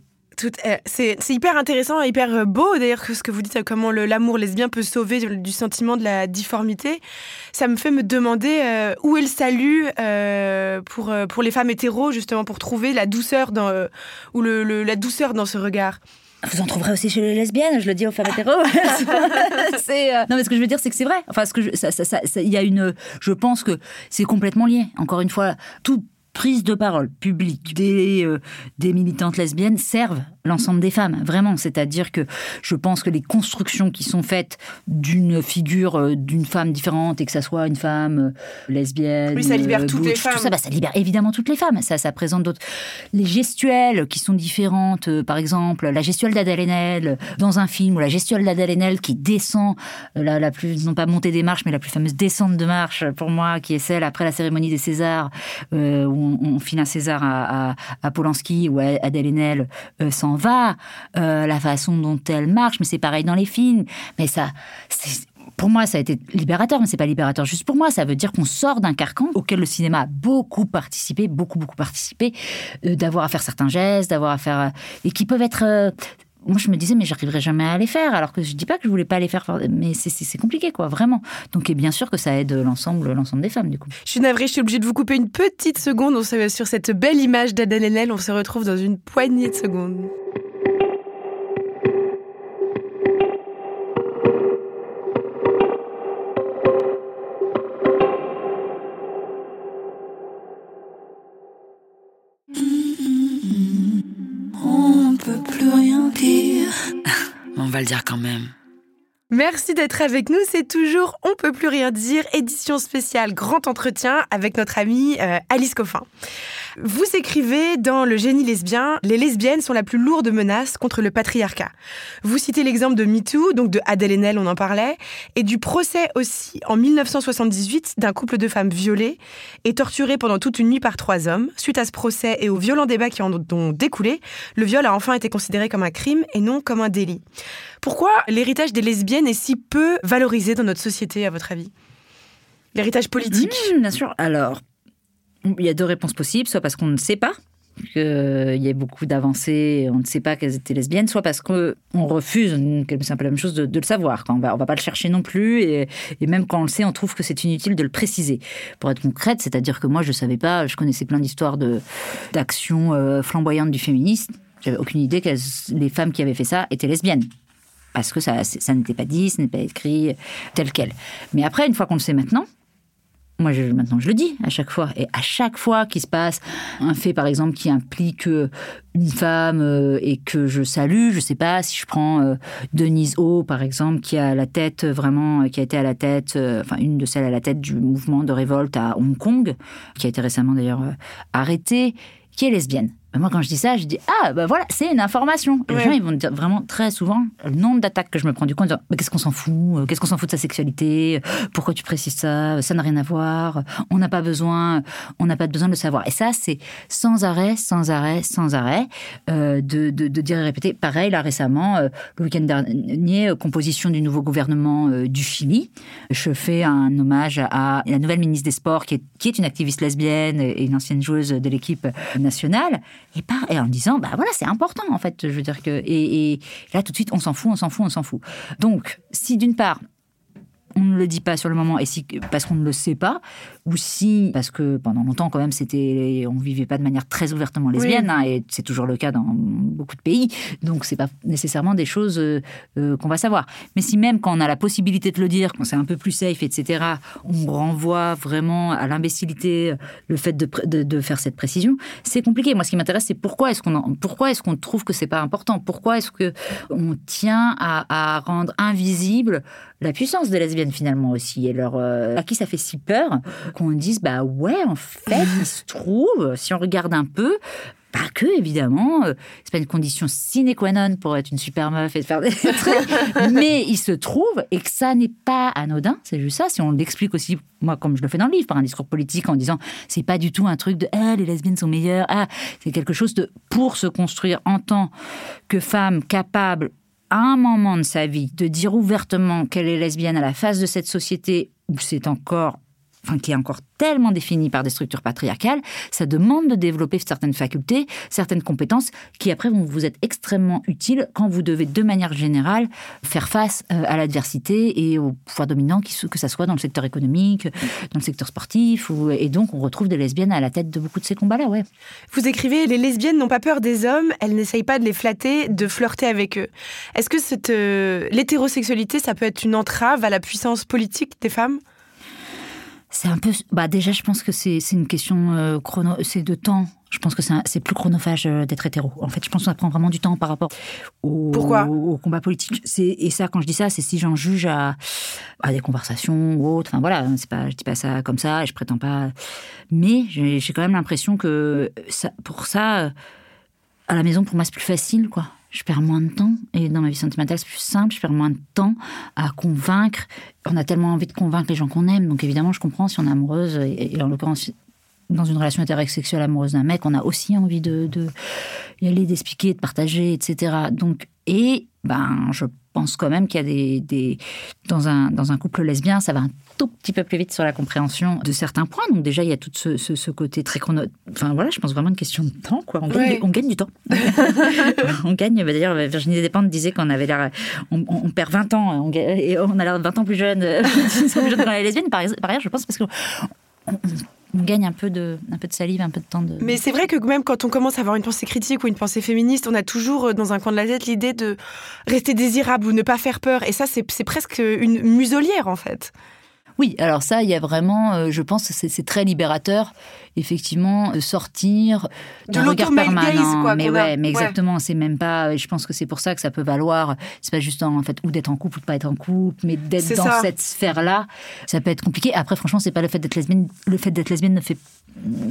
Speaker 2: Euh, c'est hyper intéressant, hyper euh, beau d'ailleurs que ce que vous dites, comment le- l'amour lesbien peut sauver du, sentiment de la difformité. Ça me fait me demander euh, où est le salut euh, pour, pour les femmes hétéros, justement, pour trouver la douceur dans, ou le, le- la douceur dans ce regard?
Speaker 4: Vous en trouverez aussi chez les lesbiennes, je le dis aux femmes hétéros. euh, non, mais ce que je veux dire, c'est que c'est vrai. Enfin, ce que je- ça, ça, ça- ça- il y a une, je pense que c'est complètement lié. Encore une fois, toute prise de parole publique des euh, des militantes lesbiennes servent l'ensemble des femmes, vraiment. C'est-à-dire que je pense que les constructions qui sont faites d'une figure euh, d'une femme différente et que ça soit une femme euh, lesbienne,
Speaker 2: Oui, ça libère toutes les femmes.
Speaker 4: tout ça, bah, ça libère évidemment toutes les femmes. Ça, ça présente d'autres. Les gestuelles qui sont différentes, par exemple, la gestuelle d'Adèle dans un film, ou la gestuelle d'Adèle qui descend, la, la plus, non pas montée des marches, mais la plus fameuse descente de marche, pour moi, qui est celle après la cérémonie des Césars, où on, on file un César à, à, à Polanski, où Adèle Haenel euh, s'en va, euh, la façon dont elle marche, mais c'est pareil dans les films. Mais ça, pour moi, ça a été libérateur, mais c'est pas libérateur juste pour moi. Ça veut dire qu'on sort d'un carcan auquel le cinéma a beaucoup participé, beaucoup, beaucoup participé, euh, d'avoir à faire certains gestes, d'avoir à faire. et qui peuvent être. Moi, je me disais, mais j'arriverai jamais à les faire. Alors que je dis pas que je voulais pas les faire, mais c'est- compliqué, quoi, vraiment. Donc, et bien sûr que ça aide l'ensemble l'ensemble des femmes, du coup.
Speaker 2: Je suis navrée, je suis obligée de vous couper une petite seconde On se- sur cette belle image d'Adèle Haenel. On se retrouve dans une poignée de secondes.
Speaker 3: Le dire quand même.
Speaker 2: Merci d'être avec nous. C'est toujours On peut plus rien dire, édition spéciale Grand Entretien avec notre amie euh, Alice Coffin. Vous écrivez dans Le génie lesbien, les lesbiennes sont la plus lourde menace contre le patriarcat. Vous citez l'exemple de MeToo, donc de Adèle Haenel, on en parlait, et du procès aussi en 1978 d'un couple de femmes violées et torturées pendant toute une nuit par trois hommes. Suite à ce procès et aux violents débats qui en ont découlé, le viol a enfin été considéré comme un crime et non comme un délit. Pourquoi l'héritage des lesbiennes est si peu valorisé dans notre société, à votre avis? L'héritage politique?
Speaker 4: Mmh, bien sûr. Alors, il y a deux réponses possibles. Soit parce qu'on ne sait pas qu'il y a beaucoup d'avancées, on ne sait pas qu'elles étaient lesbiennes, soit parce qu'on refuse, c'est un peu la même chose, de, le savoir. On on va pas le chercher non plus, et, même quand on le sait, on trouve que c'est inutile de le préciser. Pour être concrète, c'est-à-dire que moi, je savais pas, je connaissais plein d'histoires d'actions euh, flamboyantes du féminisme. J'avais aucune idée que les femmes qui avaient fait ça étaient lesbiennes parce que ça, ça n'était pas dit, ce n'est pas écrit tel quel. Mais après, une fois qu'on le sait maintenant, moi, je, maintenant, je le dis à chaque fois. Et à chaque fois qu'il se passe un fait, par exemple, qui implique euh, une femme euh, et que je salue, je sais pas, si je prends euh, Denise O, par exemple, qui a la tête euh, vraiment, euh, qui a été à la tête, enfin, une de celles à la tête du mouvement de révolte à Hong Kong, qui a été récemment d'ailleurs arrêtée, qui est lesbienne. Ben, moi, quand je dis ça, je dis Ah, ben voilà, c'est une information. Et Les gens, ils vont dire vraiment très souvent le nombre d'attaques que je me prends du compte Mais qu'est-ce qu'on s'en fout Euh, Qu'est-ce qu'on s'en fout de sa sexualité Pourquoi tu précises ça Ça n'a rien à voir. On n'a pas besoin, on n'a pas besoin de le savoir. Et ça, c'est sans arrêt, sans arrêt, sans arrêt euh, de, de, de dire et répéter. Pareil, là récemment, euh, le week-end dernier, euh, composition du nouveau gouvernement euh, du Chili. Je fais un hommage à la nouvelle ministre des Sports, qui est, qui est une activiste lesbienne et une ancienne joueuse de l'équipe nationale. Et, en disant, bah voilà, c'est important en fait. Je veux dire que et là tout de suite, on s'en fout, on s'en fout, on s'en fout. Donc, si d'une part on ne le dit pas sur le moment et si parce qu'on ne le sait pas ou si parce que pendant longtemps quand même c'était on vivait pas de manière très ouvertement lesbienne hein, et c'est toujours le cas dans beaucoup de pays donc c'est pas nécessairement des choses euh, euh, qu'on va savoir. Mais si même quand on a la possibilité de le dire quand c'est un peu plus safe etc on renvoie vraiment à l'imbécilité le fait de, pr- de, de faire cette précision c'est compliqué. Moi ce qui m'intéresse c'est pourquoi est-ce qu'on en- pourquoi est-ce qu'on trouve que c'est pas important? Pourquoi est-ce que on tient à, à rendre invisible la puissance des lesbiennes finalement aussi et leur euh, à qui ça fait si peur qu'on dise bah ouais en fait il se trouve si on regarde un peu pas que, évidemment. euh, C'est pas une condition sine qua non pour être une super meuf et de faire des trucs. mais il se trouve, et que ça n'est pas anodin, c'est juste ça. Si on l'explique aussi, moi, comme je le fais dans le livre, par un discours politique en disant c'est pas du tout un truc de ah, les lesbiennes sont meilleures. Ah, c'est quelque chose de pour se construire en tant que femme capable à un moment de sa vie de dire ouvertement qu'elle est lesbienne à la face de cette société où c'est encore enfin, qui est encore tellement définie par des structures patriarcales, ça demande de développer certaines facultés, certaines compétences qui après vont vous être extrêmement utiles quand vous devez de manière générale faire face euh, à l'adversité et au pouvoir dominant, que ça soit dans le secteur économique, dans le secteur sportif, et donc on retrouve des lesbiennes à la tête de beaucoup de ces combats-là, ouais.
Speaker 2: Vous écrivez Les lesbiennes n'ont pas peur des hommes, elles n'essayent pas de les flatter, de flirter avec eux. Est-ce que cette, euh, l'hétérosexualité, ça peut être une entrave à la puissance politique des femmes?
Speaker 4: C'est un peu. Bah déjà, je pense que c'est une question euh, chrono. C'est de temps. Je pense que c'est plus chronophage euh, d'être hétéro. En fait, je pense que ça prend vraiment du temps par rapport au,
Speaker 2: Pourquoi?
Speaker 4: au combat politique. Et ça, quand je dis ça, c'est si j'en juge à, à des conversations ou autres. Enfin voilà, c'est pas, je dis pas ça comme ça et je prétends pas. Mais j'ai quand même l'impression que ça, pour ça, euh, à la maison, pour moi, c'est plus facile, quoi. Je perds moins de temps. Et dans ma vie sentimentale, c'est plus simple. Je perds moins de temps à convaincre. On a tellement envie de convaincre les gens qu'on aime. Donc, évidemment, je comprends si on est amoureuse, et, en l'occurrence, dans une relation hétérosexuelle amoureuse d'un mec, on a aussi envie de, de y aller, d'expliquer, de partager, etc. Donc, et ben, je pense quand même qu'il y a des, des dans un dans un couple lesbien, ça va un tout petit peu plus vite sur la compréhension de certains points. Donc déjà, il y a tout ce, ce, ce côté très chrono. Enfin voilà, je pense vraiment une question de temps. Quoi. On, gagne,
Speaker 2: Ouais.
Speaker 4: on gagne du temps. on gagne. bah, D'ailleurs, Virginie Despentes disait qu'on avait l'air, on, perd 20 ans, on, et on a l'air 20 ans plus jeune, plus jeune quand on est lesbienne. Par, par ailleurs, je pense parce que on, on- gagne un peu de, un peu de salive, un peu de temps de.
Speaker 2: Mais c'est vrai que même quand on commence à avoir une pensée critique ou une pensée féministe, on a toujours euh, dans un coin de la tête l'idée de rester désirable ou ne pas faire peur. Et ça, c'est presque une muselière, en fait.
Speaker 4: Oui, alors ça, il y a vraiment, euh, je pense, c'est très libérateur, effectivement, sortir
Speaker 2: De
Speaker 4: regard permanent.
Speaker 2: quoi,
Speaker 4: mais
Speaker 2: a.
Speaker 4: ouais, mais
Speaker 2: Ouais.
Speaker 4: exactement, c'est même pas. Je pense que c'est pour ça que ça peut valoir. C'est pas juste en, en fait ou d'être en couple ou de pas être en couple, mais d'être dans
Speaker 2: ça.
Speaker 4: cette sphère-là, ça peut être compliqué. Après, franchement, c'est pas le fait d'être lesbienne. Le fait d'être lesbienne ne fait,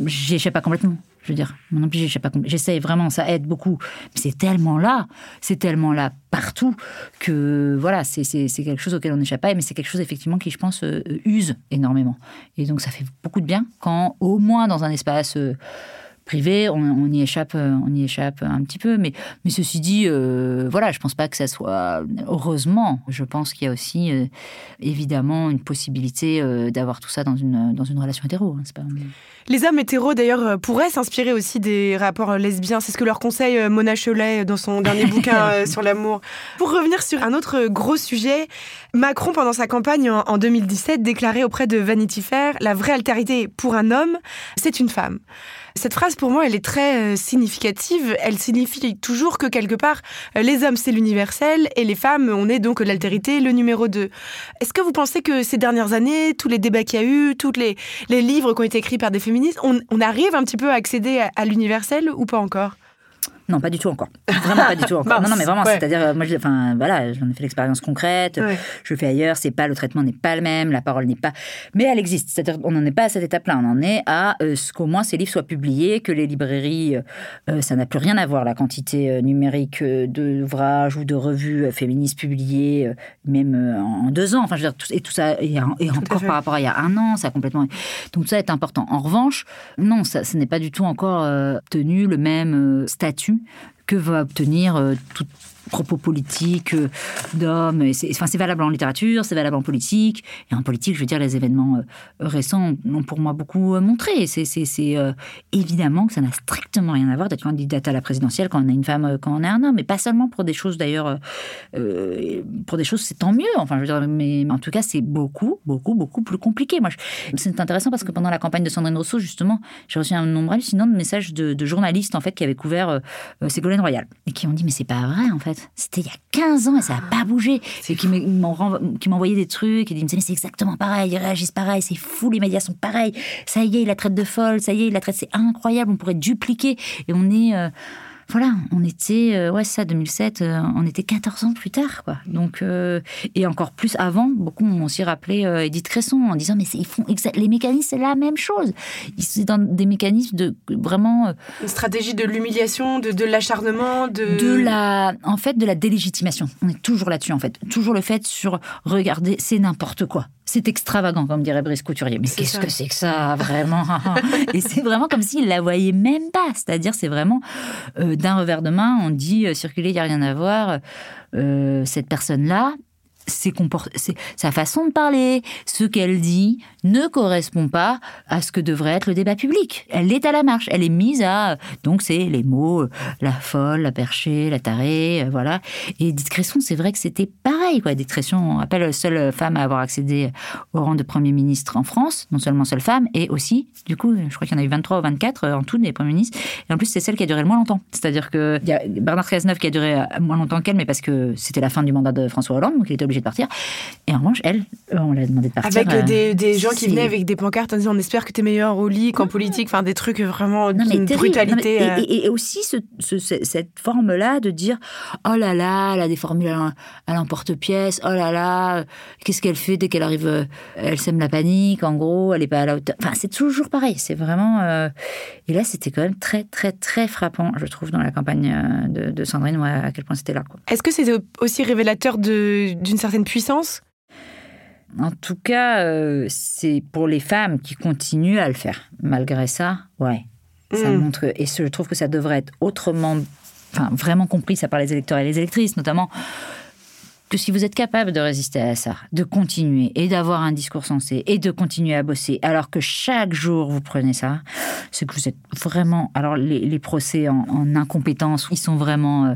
Speaker 4: j'y échappe pas complètement. Je veux dire, moi non plus, j'y échappe pas complètement. J'essaye vraiment, ça aide beaucoup. Mais c'est tellement là, c'est tellement là partout que voilà, c'est quelque chose auquel on n'échappe pas, mais c'est quelque chose effectivement qui, je pense, euh, use énormément. Et donc, ça fait beaucoup de bien quand, au moins dans un espace privé, on, on y échappe, euh, on y échappe un petit peu. Mais, mais ceci dit, euh, voilà, je pense pas que ça soit heureusement. Je pense qu'il y a aussi euh, évidemment une possibilité euh, d'avoir tout ça dans une dans une relation hétéro. hein, pas...
Speaker 2: Les hommes hétéros, d'ailleurs, pourraient s'inspirer aussi des rapports lesbiens. C'est ce que leur conseille Mona Cholet dans son dernier bouquin sur l'amour. Pour revenir sur un autre gros sujet, Macron, pendant sa campagne en, en 2017, déclarait auprès de Vanity Fair La vraie altérité pour un homme, c'est une femme. Cette phrase, pour moi, elle est très euh, significative. Elle signifie toujours que quelque part, euh, les hommes, c'est l'universel et les femmes, on est donc l'altérité, le numéro 2. Est-ce que vous pensez que ces dernières années, tous les débats qu'il y a eu, tous les, les livres qui ont été écrits par des féministes, on, arrive un petit peu à accéder à l'universel ou pas encore?
Speaker 4: Non, pas du tout encore. Vraiment pas du tout encore. Non, non, mais vraiment,
Speaker 2: ouais.
Speaker 4: c'est-à-dire, euh, moi, enfin, voilà, j'en ai fait l'expérience concrète.
Speaker 2: Ouais.
Speaker 4: Je le fais ailleurs. C'est pas le traitement n'est pas le même, la parole n'est pas. Mais elle existe. C'est-à-dire, on n'en est pas à cette étape-là. On en est à euh, ce qu'au moins ces livres soient publiés, que les librairies, euh, ça n'a plus rien à voir la quantité numérique d'ouvrages ou de revues féministes publiées, même en deux ans. Enfin, je veux dire, tout- et tout ça, et, et encore par rapport à il y a un an, ça a complètement. Donc tout ça est important. En revanche, non, ça, ce n'est pas du tout encore obtenu le même statut que va obtenir euh, tout propos politique euh, d'hommes. C'est enfin, c'est valable en littérature, c'est valable en politique. Et en politique, je veux dire, les événements euh, récents ont pour moi beaucoup euh, montré. C'est évidemment que ça n'a strictement rien à voir d'être candidate à la présidentielle quand on est une femme, quand on est un homme. Et pas seulement pour des choses d'ailleurs, pour des choses c'est tant mieux. Enfin, je veux dire, mais en tout cas, c'est beaucoup, beaucoup, beaucoup plus compliqué. Moi, c'est intéressant parce que pendant la campagne de Sandrine Rousseau, justement, j'ai reçu un nombre hallucinant de messages de, journalistes en fait qui avaient couvert euh, Ségolène Royal et qui ont dit mais c'est pas vrai en fait. C'était il y a 15 ans et ça n'a pas bougé. Et qui m'envoyaient des trucs et qui me disaient mais c'est exactement pareil, ils réagissent pareil, c'est fou, les médias sont pareils. Ça y est, il la traite de folle, ça y est, il la traite, c'est incroyable, on pourrait dupliquer et on est euh, voilà, on était, euh, ouais, ça, 2007, euh, on était 14 ans plus tard, quoi. Donc, euh, et encore plus avant, beaucoup m'ont aussi rappelé Edith Cresson en disant, mais ils font les mécanismes, c'est la même chose. C'est dans des mécanismes de vraiment.
Speaker 2: Une stratégie de l'humiliation, de, de l'acharnement, de.
Speaker 4: De la, en fait, de la délégitimation. On est toujours là-dessus, en fait. Toujours le fait sur, regarder, c'est n'importe quoi c'est extravagant, comme dirait Brice Couturier. Mais qu'est-ce que c'est que ça, vraiment? Et c'est vraiment comme s'il la voyait même pas. C'est-à-dire, c'est vraiment euh, d'un revers de main, on dit euh, circuler, il n'y a rien à voir. Euh, cette personne-là, sa façon de parler, ce qu'elle dit, ne correspond pas à ce que devrait être le débat public. Elle est à la marche, elle est mise à donc c'est les mots euh, la folle, la perchée, la tarée, euh, voilà. Et discrétion, c'est vrai que c'était pareil quoi. Discrétion, on appelle la seule femme à avoir accédé au rang de premier ministre en France, non seulement seule femme, et aussi du coup, je crois qu'il y en a eu 23 ou 24 euh, en tout des premiers ministres. Et en plus, c'est celle qui a duré le moins longtemps. C'est-à-dire que y a Bernard Cazeneuve qui a duré moins longtemps qu'elle, mais parce que c'était la fin du mandat de François Hollande, donc il était obligé de partir. Et en revanche, elle, on l'a demandé de partir.
Speaker 2: Avec des, des gens qui venaient avec des pancartes en disant on espère que tu es meilleur au lit qu'en politique, enfin des trucs vraiment d'une brutalité.
Speaker 4: Euh. et, aussi ce, cette forme-là de dire oh là là, elle a des formules à l'emporte-pièce, oh là là, qu'est-ce qu'elle fait dès qu'elle arrive, euh, elle sème la panique, en gros, elle est pas à la hauteur. Enfin, c'est toujours pareil, c'est vraiment. Euh, et là, c'était quand même très, très, très frappant, je trouve, dans la campagne de, Sandrine, à quel point c'était là.
Speaker 2: Est-ce que c'est aussi révélateur d'une certaine puissance
Speaker 4: en tout cas, euh, c'est pour les femmes qui continuent à le faire. Malgré ça, ouais. Ça mm. montre, et je trouve que ça devrait être autrement, enfin, vraiment compris, ça par les électeurs et les électrices, notamment, que si vous êtes capable de résister à ça, de continuer et d'avoir un discours sensé et de continuer à bosser, alors que chaque jour vous prenez ça, c'est que vous êtes vraiment. Alors les, procès en, incompétence, ils sont vraiment euh,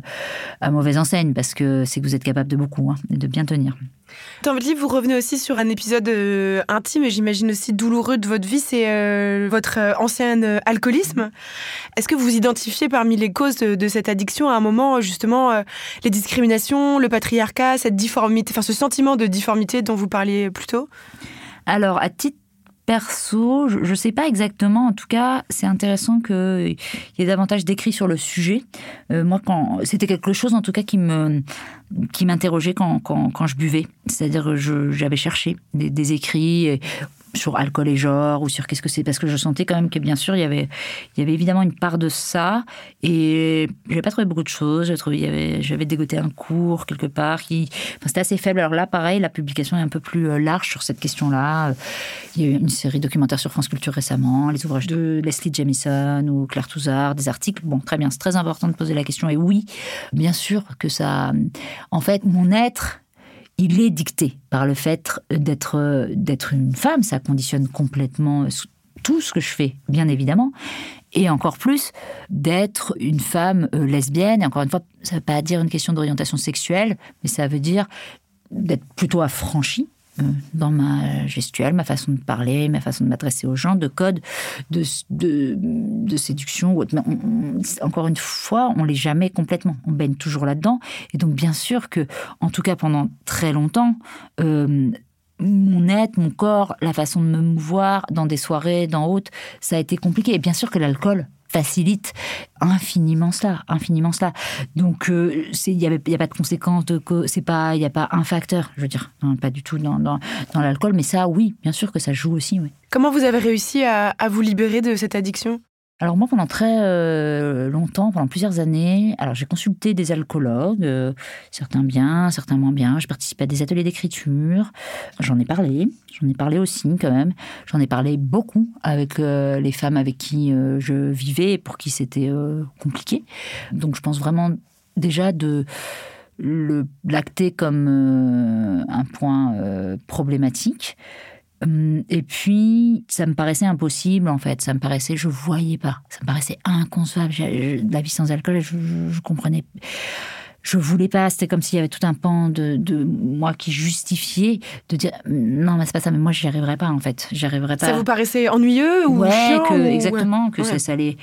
Speaker 4: à mauvaise enseigne parce que c'est que vous êtes capable de beaucoup hein, et de bien tenir.
Speaker 2: Dans votre livre, vous revenez aussi sur un épisode euh, intime et j'imagine aussi douloureux de votre vie, c'est euh, votre euh, ancien alcoolisme. Est-ce que vous identifiez parmi les causes de, cette addiction à un moment justement les discriminations, le patriarcat, cette difformité, enfin ce sentiment de difformité dont vous parliez plus tôt?
Speaker 4: Alors, à titre je ne sais pas exactement. En tout cas, c'est intéressant qu'il y ait davantage d'écrits sur le sujet. moi, quand c'était quelque chose, en tout cas, qui me qui m'interrogeait quand, quand, je buvais. C'est-à-dire, j'avais cherché des, des écrits sur alcool et genre ou sur qu'est-ce que c'est parce que je sentais quand même que bien sûr il y avait il y avait évidemment une part de ça et j'ai pas trouvé beaucoup de choses j'ai trouvé j'avais dégoté un cours quelque part qui enfin, c'était assez faible. Alors là pareil la publication est un peu plus euh, large sur cette question là il y a eu une série documentaire sur France Culture récemment les ouvrages de Leslie Jamison ou Claire Touzard des articles. Bon très bien c'est très important de poser la question et oui bien sûr que ça en fait mon être il est dicté par le fait d'être d'être une femme. Ça conditionne complètement tout ce que je fais, bien évidemment. Et encore plus d'être une femme euh, lesbienne. Et encore une fois, ça ne veut pas dire une question d'orientation sexuelle, mais ça veut dire d'être plutôt affranchie dans ma gestuelle, ma façon de parler, ma façon de m'adresser aux gens, de code, de, de, séduction. encore une fois, on l'est jamais complètement. On baigne toujours là-dedans. Et donc, bien sûr que, en tout cas pendant très longtemps, euh, mon être, mon corps, la façon de me mouvoir dans des soirées, dans autres, ça a été compliqué. Et bien sûr que l'alcool facilite infiniment cela, infiniment cela. Donc euh, il n'y a, pas de conséquences, de, c'est pas, il n'y a pas un facteur, je veux dire, pas du tout dans, dans, l'alcool, mais ça, oui, bien sûr que ça joue aussi.
Speaker 2: Comment vous avez réussi à vous libérer de cette addiction?
Speaker 4: Alors moi, pendant très euh, longtemps, pendant plusieurs années, alors j'ai consulté des alcoologues, euh, certains bien, certains moins bien. Je participais à des ateliers d'écriture. J'en ai parlé, j'en ai parlé aussi quand même. J'en ai parlé beaucoup avec euh, les femmes avec qui je vivais et pour qui c'était compliqué. Donc je pense vraiment déjà de l'acter comme un point problématique. Hum, et puis, ça me paraissait impossible, en fait. Ça me paraissait, je voyais pas. Ça me paraissait inconcevable. La vie sans alcool, je, je, comprenais. Je voulais pas. C'était comme s'il y avait tout un pan de, de, moi qui justifiait de dire non, mais c'est pas ça. Mais moi, j'y arriverais pas, en fait. J'y pas.
Speaker 2: Ça vous paraissait ennuyeux ou
Speaker 4: ouais, que, exactement, que ça, ça allait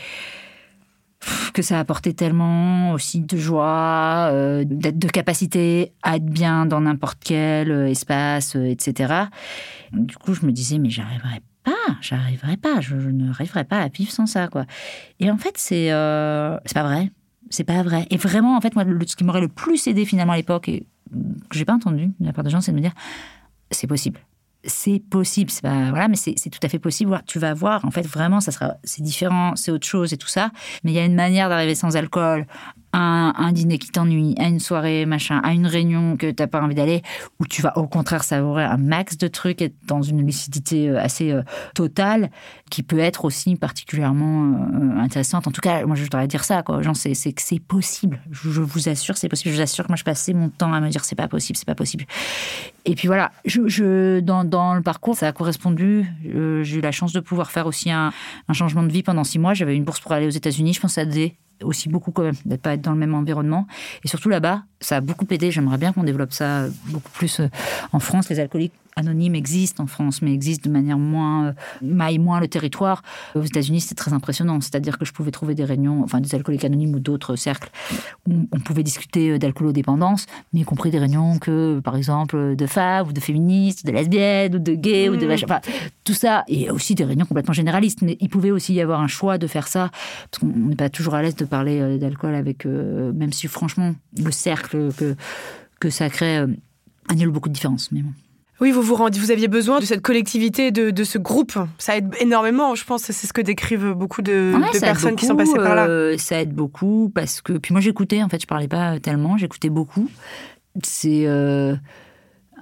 Speaker 4: que ça apportait tellement aussi de joie, euh, d'être de capacité à être bien dans n'importe quel euh, espace, euh, etc. Du coup, je me disais, mais j'arriverai pas, j'arriverai pas, je, ne n'arriverai pas à vivre sans ça, quoi. Et en fait, c'est pas vrai. c'est pas vrai. Et vraiment, en fait, moi, ce qui m'aurait le plus aidé finalement à l'époque, et que j'ai pas entendu de la part des gens, c'est de me dire, c'est possible c'est possible, c'est pas voilà, mais c'est tout à fait possible. Tu vas voir, en fait, vraiment, ça sera, c'est différent, c'est autre chose et tout ça. Mais il y a une manière d'arriver sans alcool un, dîner qui t'ennuie, à une soirée, machin, à une réunion que t'as pas envie d'aller, où tu vas au contraire savourer un max de trucs, être dans une lucidité euh, assez euh, totale, qui peut être aussi particulièrement euh, intéressante. En tout cas, moi, je voudrais dire ça, quoi. Gens, c'est que c'est possible. Je, vous assure, c'est possible. Je vous assure que moi, je passais mon temps à me dire c'est pas possible, c'est pas possible. Et puis voilà, je, dans, dans, le parcours, ça a correspondu. J'ai eu la chance de pouvoir faire aussi un, changement de vie pendant six mois. J'avais une bourse pour aller aux États-Unis. Je pense à des aussi beaucoup quand même, d'être pas être dans le même environnement. Et surtout là-bas, ça a beaucoup aidé. J'aimerais bien qu'on développe ça beaucoup plus euh, en France. Les alcooliques anonyme existe en France, mais existe de manière moins, euh, maille moins le territoire. Aux États-Unis, c'est très impressionnant. C'est-à-dire que je pouvais trouver des réunions, enfin des alcooliques anonymes ou d'autres cercles où on pouvait discuter euh, d'alcoolodépendance, mais y compris des réunions que, par exemple, de femmes ou de féministes, de lesbiennes ou de gays ou de mmh. enfin, tout ça. Et aussi des réunions complètement généralistes. Mais il pouvait aussi y avoir un choix de faire ça, parce qu'on n'est pas toujours à l'aise de parler euh, d'alcool avec, même si franchement, le cercle que, que ça crée annule beaucoup de différences. Mais bon.
Speaker 2: Oui, vous vous rendiez, vous aviez besoin de cette collectivité, de, ce groupe. Ça aide énormément, je pense. C'est ce que décrivent beaucoup de, personnes qui sont passées par là.
Speaker 4: Euh, ça aide beaucoup parce que. Puis moi, j'écoutais, en fait, je parlais pas tellement, j'écoutais beaucoup. C'est. Euh,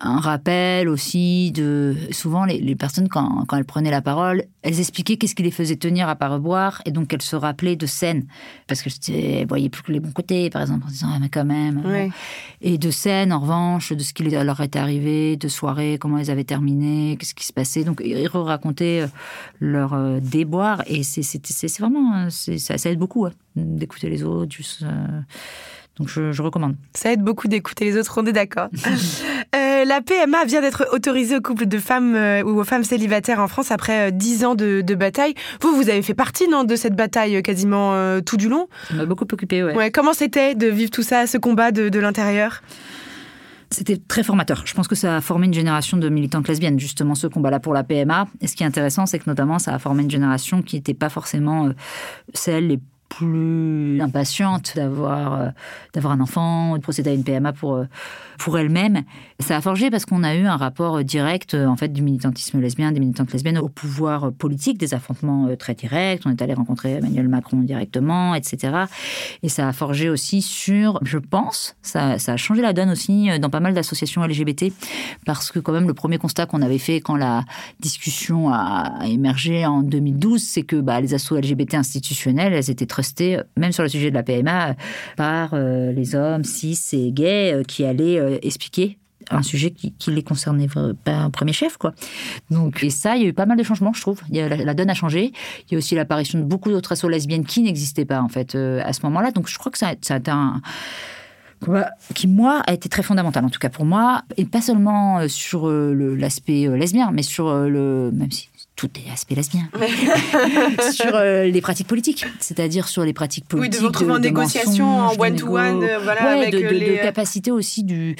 Speaker 4: un rappel aussi de souvent les, personnes quand, quand, elles prenaient la parole elles expliquaient qu'est-ce qui les faisait tenir à pas reboire et donc elles se rappelaient de scènes parce que je voyais plus que les bons côtés par exemple en disant ah, mais quand même et de scènes en revanche de ce qui leur était arrivé de soirées comment elles avaient terminé qu'est-ce qui se passait donc ils racontaient euh, leur euh, déboire et c'est vraiment ça, ça, aide beaucoup d'écouter les autres juste, euh, donc je, recommande.
Speaker 2: Ça aide beaucoup d'écouter les autres, on est d'accord. Euh, la PMA vient d'être autorisée aux couples de femmes euh, ou aux femmes célibataires en France après euh, dix ans de, bataille. Vous, vous avez fait partie non, de cette bataille quasiment tout du long?
Speaker 4: Ça m'a beaucoup occupé, ouais.
Speaker 2: ouais. Comment c'était de vivre tout ça, ce combat de, de l'intérieur?
Speaker 4: C'était très formateur. Je pense que ça a formé une génération de militantes lesbiennes, justement, ce combat-là pour la PMA. Et ce qui est intéressant, c'est que notamment, ça a formé une génération qui n'était pas forcément celle les plus impatiente d'avoir euh, d'avoir un enfant, de procéder à une PMA pour euh, pour elle-même. Ça a forgé parce qu'on a eu un rapport direct euh, en fait du militantisme lesbien, des militantes lesbiennes au pouvoir politique, des affrontements très directs. On est allé rencontrer Emmanuel Macron directement, etc. Et ça a forgé aussi sur, je pense, ça, ça a changé la donne aussi dans pas mal d'associations LGBT parce que quand même le premier constat qu'on avait fait quand la discussion a émergé en 2012, c'est que bah, les assos LGBT institutionnels, elles étaient trustées, même sur le sujet de la PMA, par euh, les hommes cis et gays euh, qui allaient euh, expliquer un sujet qui, les concernait pas un premier chef, quoi. Donc, et ça, il y a eu pas mal de changements, je trouve. Il y a, la, donne a changé. Il y a aussi l'apparition de beaucoup d'autres assos lesbiennes qui n'existaient pas, en fait, à ce moment-là. Donc, je crois que ça, ça a été un qui moi a été très fondamental en tout cas pour moi et pas seulement sur l'aspect lesbien mais sur le même si tout est aspect lesbien, sur euh, les pratiques politiques, c'est-à-dire sur les pratiques politiques.
Speaker 2: Oui, de vous retrouver en négociation, en one-to-one, euh, voilà, avec
Speaker 4: de,
Speaker 2: les...
Speaker 4: de capacité aussi du,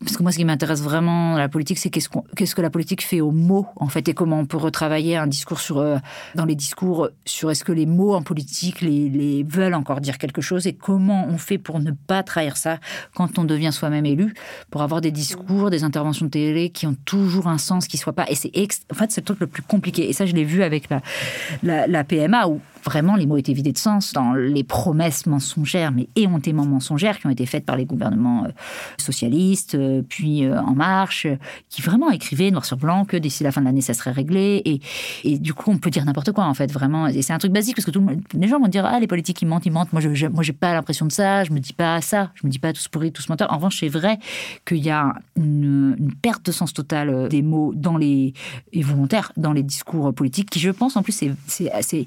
Speaker 4: parce que moi, ce qui m'intéresse vraiment dans la politique, c'est qu'est-ce, que la politique fait aux mots, en fait, et comment on peut retravailler un discours sur, euh, dans les discours sur est-ce que les mots en politique les, veulent encore dire quelque chose et comment on fait pour ne pas trahir ça quand on devient soi-même élu, pour avoir des discours, des interventions de télé qui ont toujours un sens, qui soient pas. Et c'est en fait, c'est le truc le plus compliqué. Et ça, je l'ai vu avec la, la PMA où vraiment les mots étaient vidés de sens dans les promesses mensongères, mais éhontément mensongères, qui ont été faites par les gouvernements euh, socialistes, euh, puis euh, En Marche, qui vraiment écrivaient noir sur blanc que d'ici la fin de l'année, ça serait réglé. Et, et, du coup, on peut dire n'importe quoi, en fait, vraiment. Et c'est un truc basique, parce que tout, les gens vont dire Ah, les politiques, ils mentent, ils mentent. Moi, je moi, pas l'impression de ça, je me dis pas ça, je me dis pas tous pourris, tous menteurs. En revanche, c'est vrai qu'il y a une, perte de sens totale des mots dans les, et volontaires dans les discours politiques, qui, je pense, en plus, c'est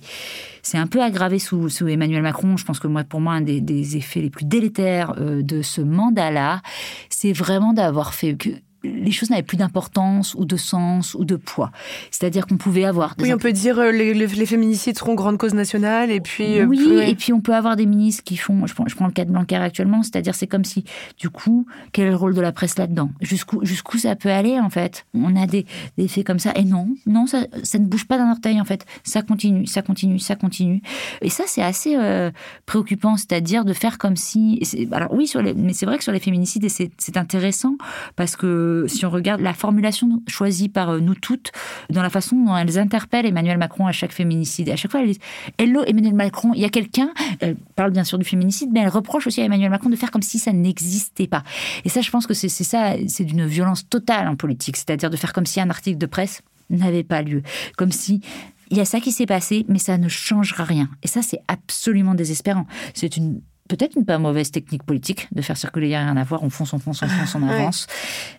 Speaker 4: c'est un peu aggravé sous, Emmanuel Macron. Je pense que pour moi, un des, effets les plus délétères euh, de ce mandat-là, c'est vraiment d'avoir fait que les choses n'avaient plus d'importance ou de sens ou de poids. C'est-à-dire qu'on pouvait avoir...
Speaker 2: oui, on peut dire euh, les, les, féminicides seront grande cause nationale et puis...
Speaker 4: Euh, oui, et puis on peut avoir des ministres qui font... Je prends, je prends le cas de Blanquer actuellement, c'est-à-dire c'est comme si, du coup, quel est le rôle de la presse là-dedans? Jusqu'où ça peut aller, en fait? On a des, des faits comme ça, et non, non, ça, ça ne bouge pas d'un orteil, en fait. Ça continue, ça continue, ça continue. Et ça, c'est assez euh, préoccupant, c'est-à-dire de faire comme si... Alors oui, sur les, mais c'est vrai que sur les féminicides, c'est intéressant, parce que si on regarde la formulation choisie par euh, nous toutes, dans la façon dont elles interpellent Emmanuel Macron à chaque féminicide, à chaque fois, elles disent Hello Emmanuel Macron, il y a quelqu'un, elle parle bien sûr du féminicide, mais elle reproche aussi à Emmanuel Macron de faire comme si ça n'existait pas. Et ça, je pense que c'est ça, c'est d'une violence totale en politique, c'est-à-dire de faire comme si un article de presse n'avait pas lieu, comme si il y a ça qui s'est passé, mais ça ne changera rien. Et ça, c'est absolument désespérant. C'est une peut-être une pas mauvaise technique politique de faire circuler, il n'y a rien à voir, on fonce, on fonce, on fonce, on avance.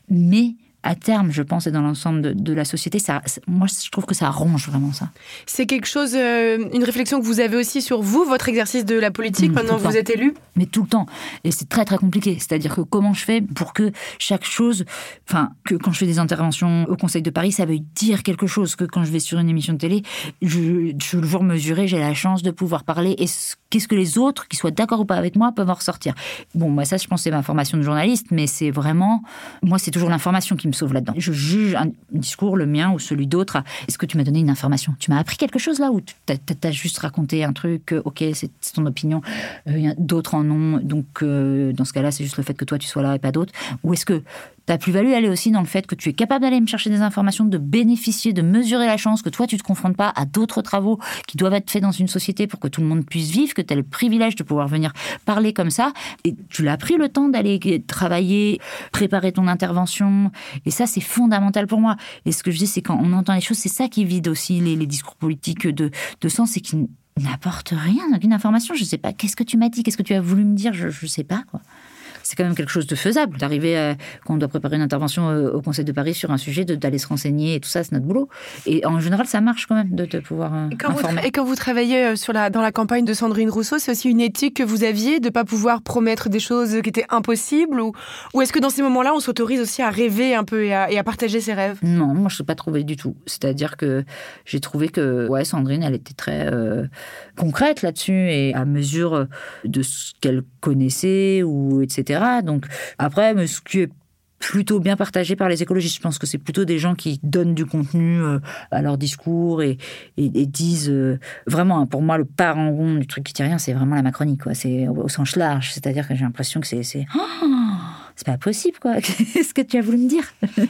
Speaker 4: Mais à terme, je pense, et dans l'ensemble de, la société, ça, moi, je trouve que ça arrange vraiment ça.
Speaker 2: C'est quelque chose, euh, une réflexion que vous avez aussi sur vous, votre exercice de la politique, pendant que vous êtes élu
Speaker 4: Mais tout le temps. Et c'est très, très compliqué. C'est-à-dire que comment je fais pour que chaque chose, enfin, que quand je fais des interventions au Conseil de Paris, ça veuille dire quelque chose, que quand je vais sur une émission de télé, je, je le jour mesuré, j'ai la chance de pouvoir parler. Et qu'est-ce que les autres, qui soient d'accord ou pas avec moi, peuvent en ressortir Bon, moi, ça, je pense, c'est ma formation de journaliste, mais c'est vraiment, moi, c'est toujours l'information qui me sauve là-dedans. Je juge un discours, le mien ou celui d'autre. Est-ce que tu m'as donné une information? Tu m'as appris quelque chose là ou tu as, juste raconté un truc euh, Ok, c'est ton opinion. Euh, d'autres en ont. Donc, euh, dans ce cas-là, c'est juste le fait que toi, tu sois là et pas d'autres? Ou est-ce que ta plus-value, elle est aussi dans le fait que tu es capable d'aller me chercher des informations, de bénéficier, de mesurer la chance que toi, tu ne te confrontes pas à d'autres travaux qui doivent être faits dans une société pour que tout le monde puisse vivre, que tu as le privilège de pouvoir venir parler comme ça. Et tu l'as pris le temps d'aller travailler, préparer ton intervention. Et ça, c'est fondamental pour moi. Et ce que je dis, c'est quand on entend les choses, c'est ça qui vide aussi les, discours politiques de, de sens, c'est qu'ils n'apportent rien, aucune information. Je ne sais pas, qu'est-ce que tu m'as dit, qu'est-ce que tu as voulu me dire, je ne sais pas. quoi c'est quand même quelque chose de faisable. D'arriver à, quand on doit préparer une intervention euh, au Conseil de Paris sur un sujet, d'aller se renseigner et tout ça, c'est notre boulot. Et en général, ça marche quand même de, pouvoir euh,
Speaker 2: et quand
Speaker 4: informer.
Speaker 2: Vous et quand vous travaillez euh, sur la, dans la campagne de Sandrine Rousseau, c'est aussi une éthique que vous aviez de ne pas pouvoir promettre des choses qui étaient impossibles Ou, ou est-ce que dans ces moments-là, on s'autorise aussi à rêver un peu et à, et à partager ses rêves?
Speaker 4: Non, moi, je ne l'ai pas trouvé du tout. C'est-à-dire que j'ai trouvé que ouais, Sandrine, elle était très concrète là-dessus et à mesure de ce qu'elle connaissait ou etc. Donc après, ce qui est plutôt bien partagé par les écologistes. Je pense que c'est plutôt des gens qui donnent du contenu euh, à leur discours et, disent euh, vraiment, hein, pour moi, le parent rond du truc qui tient rien, c'est vraiment la Macronie, quoi. C'est au, sens large. C'est-à-dire que j'ai l'impression que c'est. Oh c'est pas possible, quoi. Qu'est-ce que tu as voulu me dire?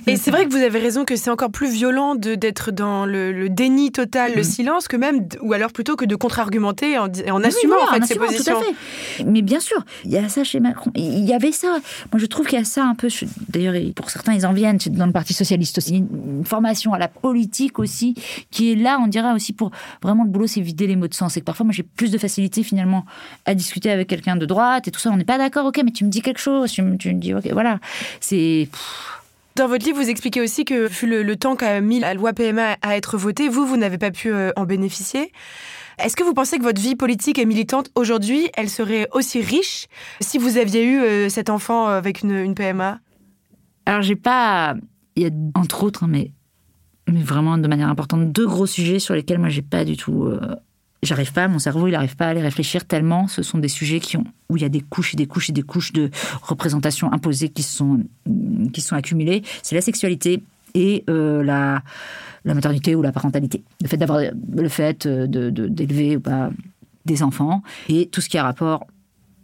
Speaker 2: Et c'est vrai que vous avez raison que c'est encore plus violent d'être dans le, déni total, le mm. silence, que même, ou alors plutôt que de contre-argumenter en, en assumant en fait ses positions. Tout à
Speaker 4: fait. Mais bien sûr, il y a ça chez Macron. Il y avait ça. Moi, je trouve qu'il y a ça un peu. D'ailleurs, pour certains, ils en viennent dans le Parti socialiste aussi. Une formation à la politique aussi, qui est là, on dirait aussi pour vraiment le boulot, c'est vider les mots de sens. Et que parfois, moi, j'ai plus de facilité finalement à discuter avec quelqu'un de droite et tout ça. On n'est pas d'accord, ok, mais tu me dis quelque chose, tu me, tu me dis voilà. C'est.
Speaker 2: Dans votre livre, vous expliquez aussi que, vu le, temps qu'a mis la loi PMA à être votée, vous, vous n'avez pas pu euh, en bénéficier. Est-ce que vous pensez que votre vie politique et militante aujourd'hui, elle serait aussi riche si vous aviez eu euh, cet enfant avec une, PMA
Speaker 4: Alors, j'ai pas. Il y a entre autres, hein, mais, mais vraiment de manière importante, deux gros sujets sur lesquels moi, j'ai pas du tout. Euh, j'arrive pas, mon cerveau, il n'arrive pas à les réfléchir tellement. Ce sont des sujets qui ont, où il y a des couches et des couches et des couches de représentations imposées qui sont, qui sont accumulées. C'est la sexualité et euh, la, la maternité ou la parentalité. Le fait d'avoir le fait de, d'élever des enfants et tout ce qui a rapport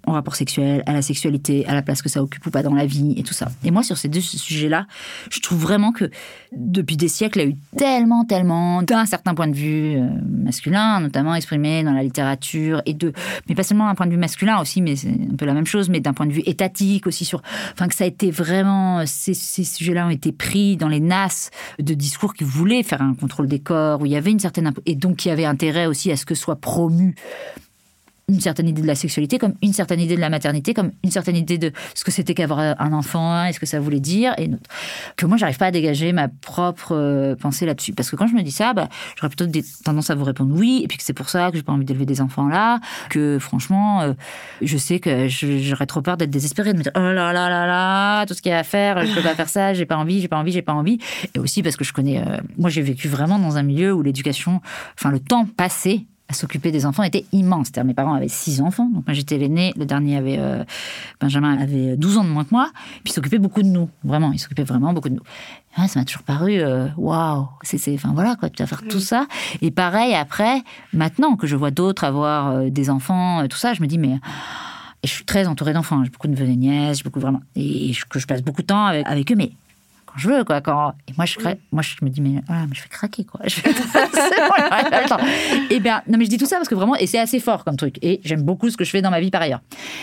Speaker 4: au rapport sexuel, à la sexualité, à la place que ça occupe ou pas dans la vie et tout ça. Et moi, sur ces deux sujets-là, je trouve vraiment que depuis des siècles, il y a eu tellement, tellement, d'un certain point de vue euh, masculin, notamment exprimé dans la littérature, et de, mais pas seulement d'un point de vue masculin aussi, mais c'est un peu la même chose, mais d'un point de vue étatique aussi sur, enfin que ça a été vraiment, ces, ces sujets-là ont été pris dans les nasses de discours qui voulaient faire un contrôle des corps, où il y avait une certaine, et donc qui avait intérêt aussi à ce que soit promu une certaine idée de la sexualité, comme une certaine idée de la maternité, comme une certaine idée de ce que c'était qu'avoir un enfant, et ce que ça voulait dire, et que moi, j'arrive pas à dégager ma propre euh, pensée là-dessus. Parce que quand je me dis ça, bah, j'aurais plutôt des tendance à vous répondre oui, et puis que c'est pour ça que j'ai pas envie d'élever des enfants là, que franchement, euh, je sais que j'aurais trop peur d'être désespérée, de me dire oh là là là là, tout ce qu'il y a à faire, je peux pas faire ça, j'ai pas envie, j'ai pas envie, j'ai pas envie. Et aussi parce que je connais, euh, moi j'ai vécu vraiment dans un milieu où l'éducation, enfin le temps passé à s'occuper des enfants était immense. Mes parents avaient six enfants, donc moi j'étais l'aîné, le dernier avait euh, Benjamin avait 12 ans de moins que moi, puis il s'occupait beaucoup de nous, vraiment, il s'occupait vraiment beaucoup de nous. ça m'a toujours paru euh, waouh, c'est enfin voilà quoi, tu vas faire tout ça. Et pareil après, maintenant que je vois d'autres avoir euh, des enfants, tout ça, je me dis mais et je suis très entourée d'enfants, j'ai beaucoup de neveux et nièces, beaucoup vraiment. Et que je passe beaucoup de temps avec, avec eux, mais je veux, quoi. Quand... Et moi, je, moi, je me dis, mais, voilà, mais je vais craquer, quoi. Je et eh bien, non, mais je dis tout ça parce que vraiment, et c'est assez fort comme truc. Et j'aime beaucoup ce que je fais dans ma vie par ailleurs.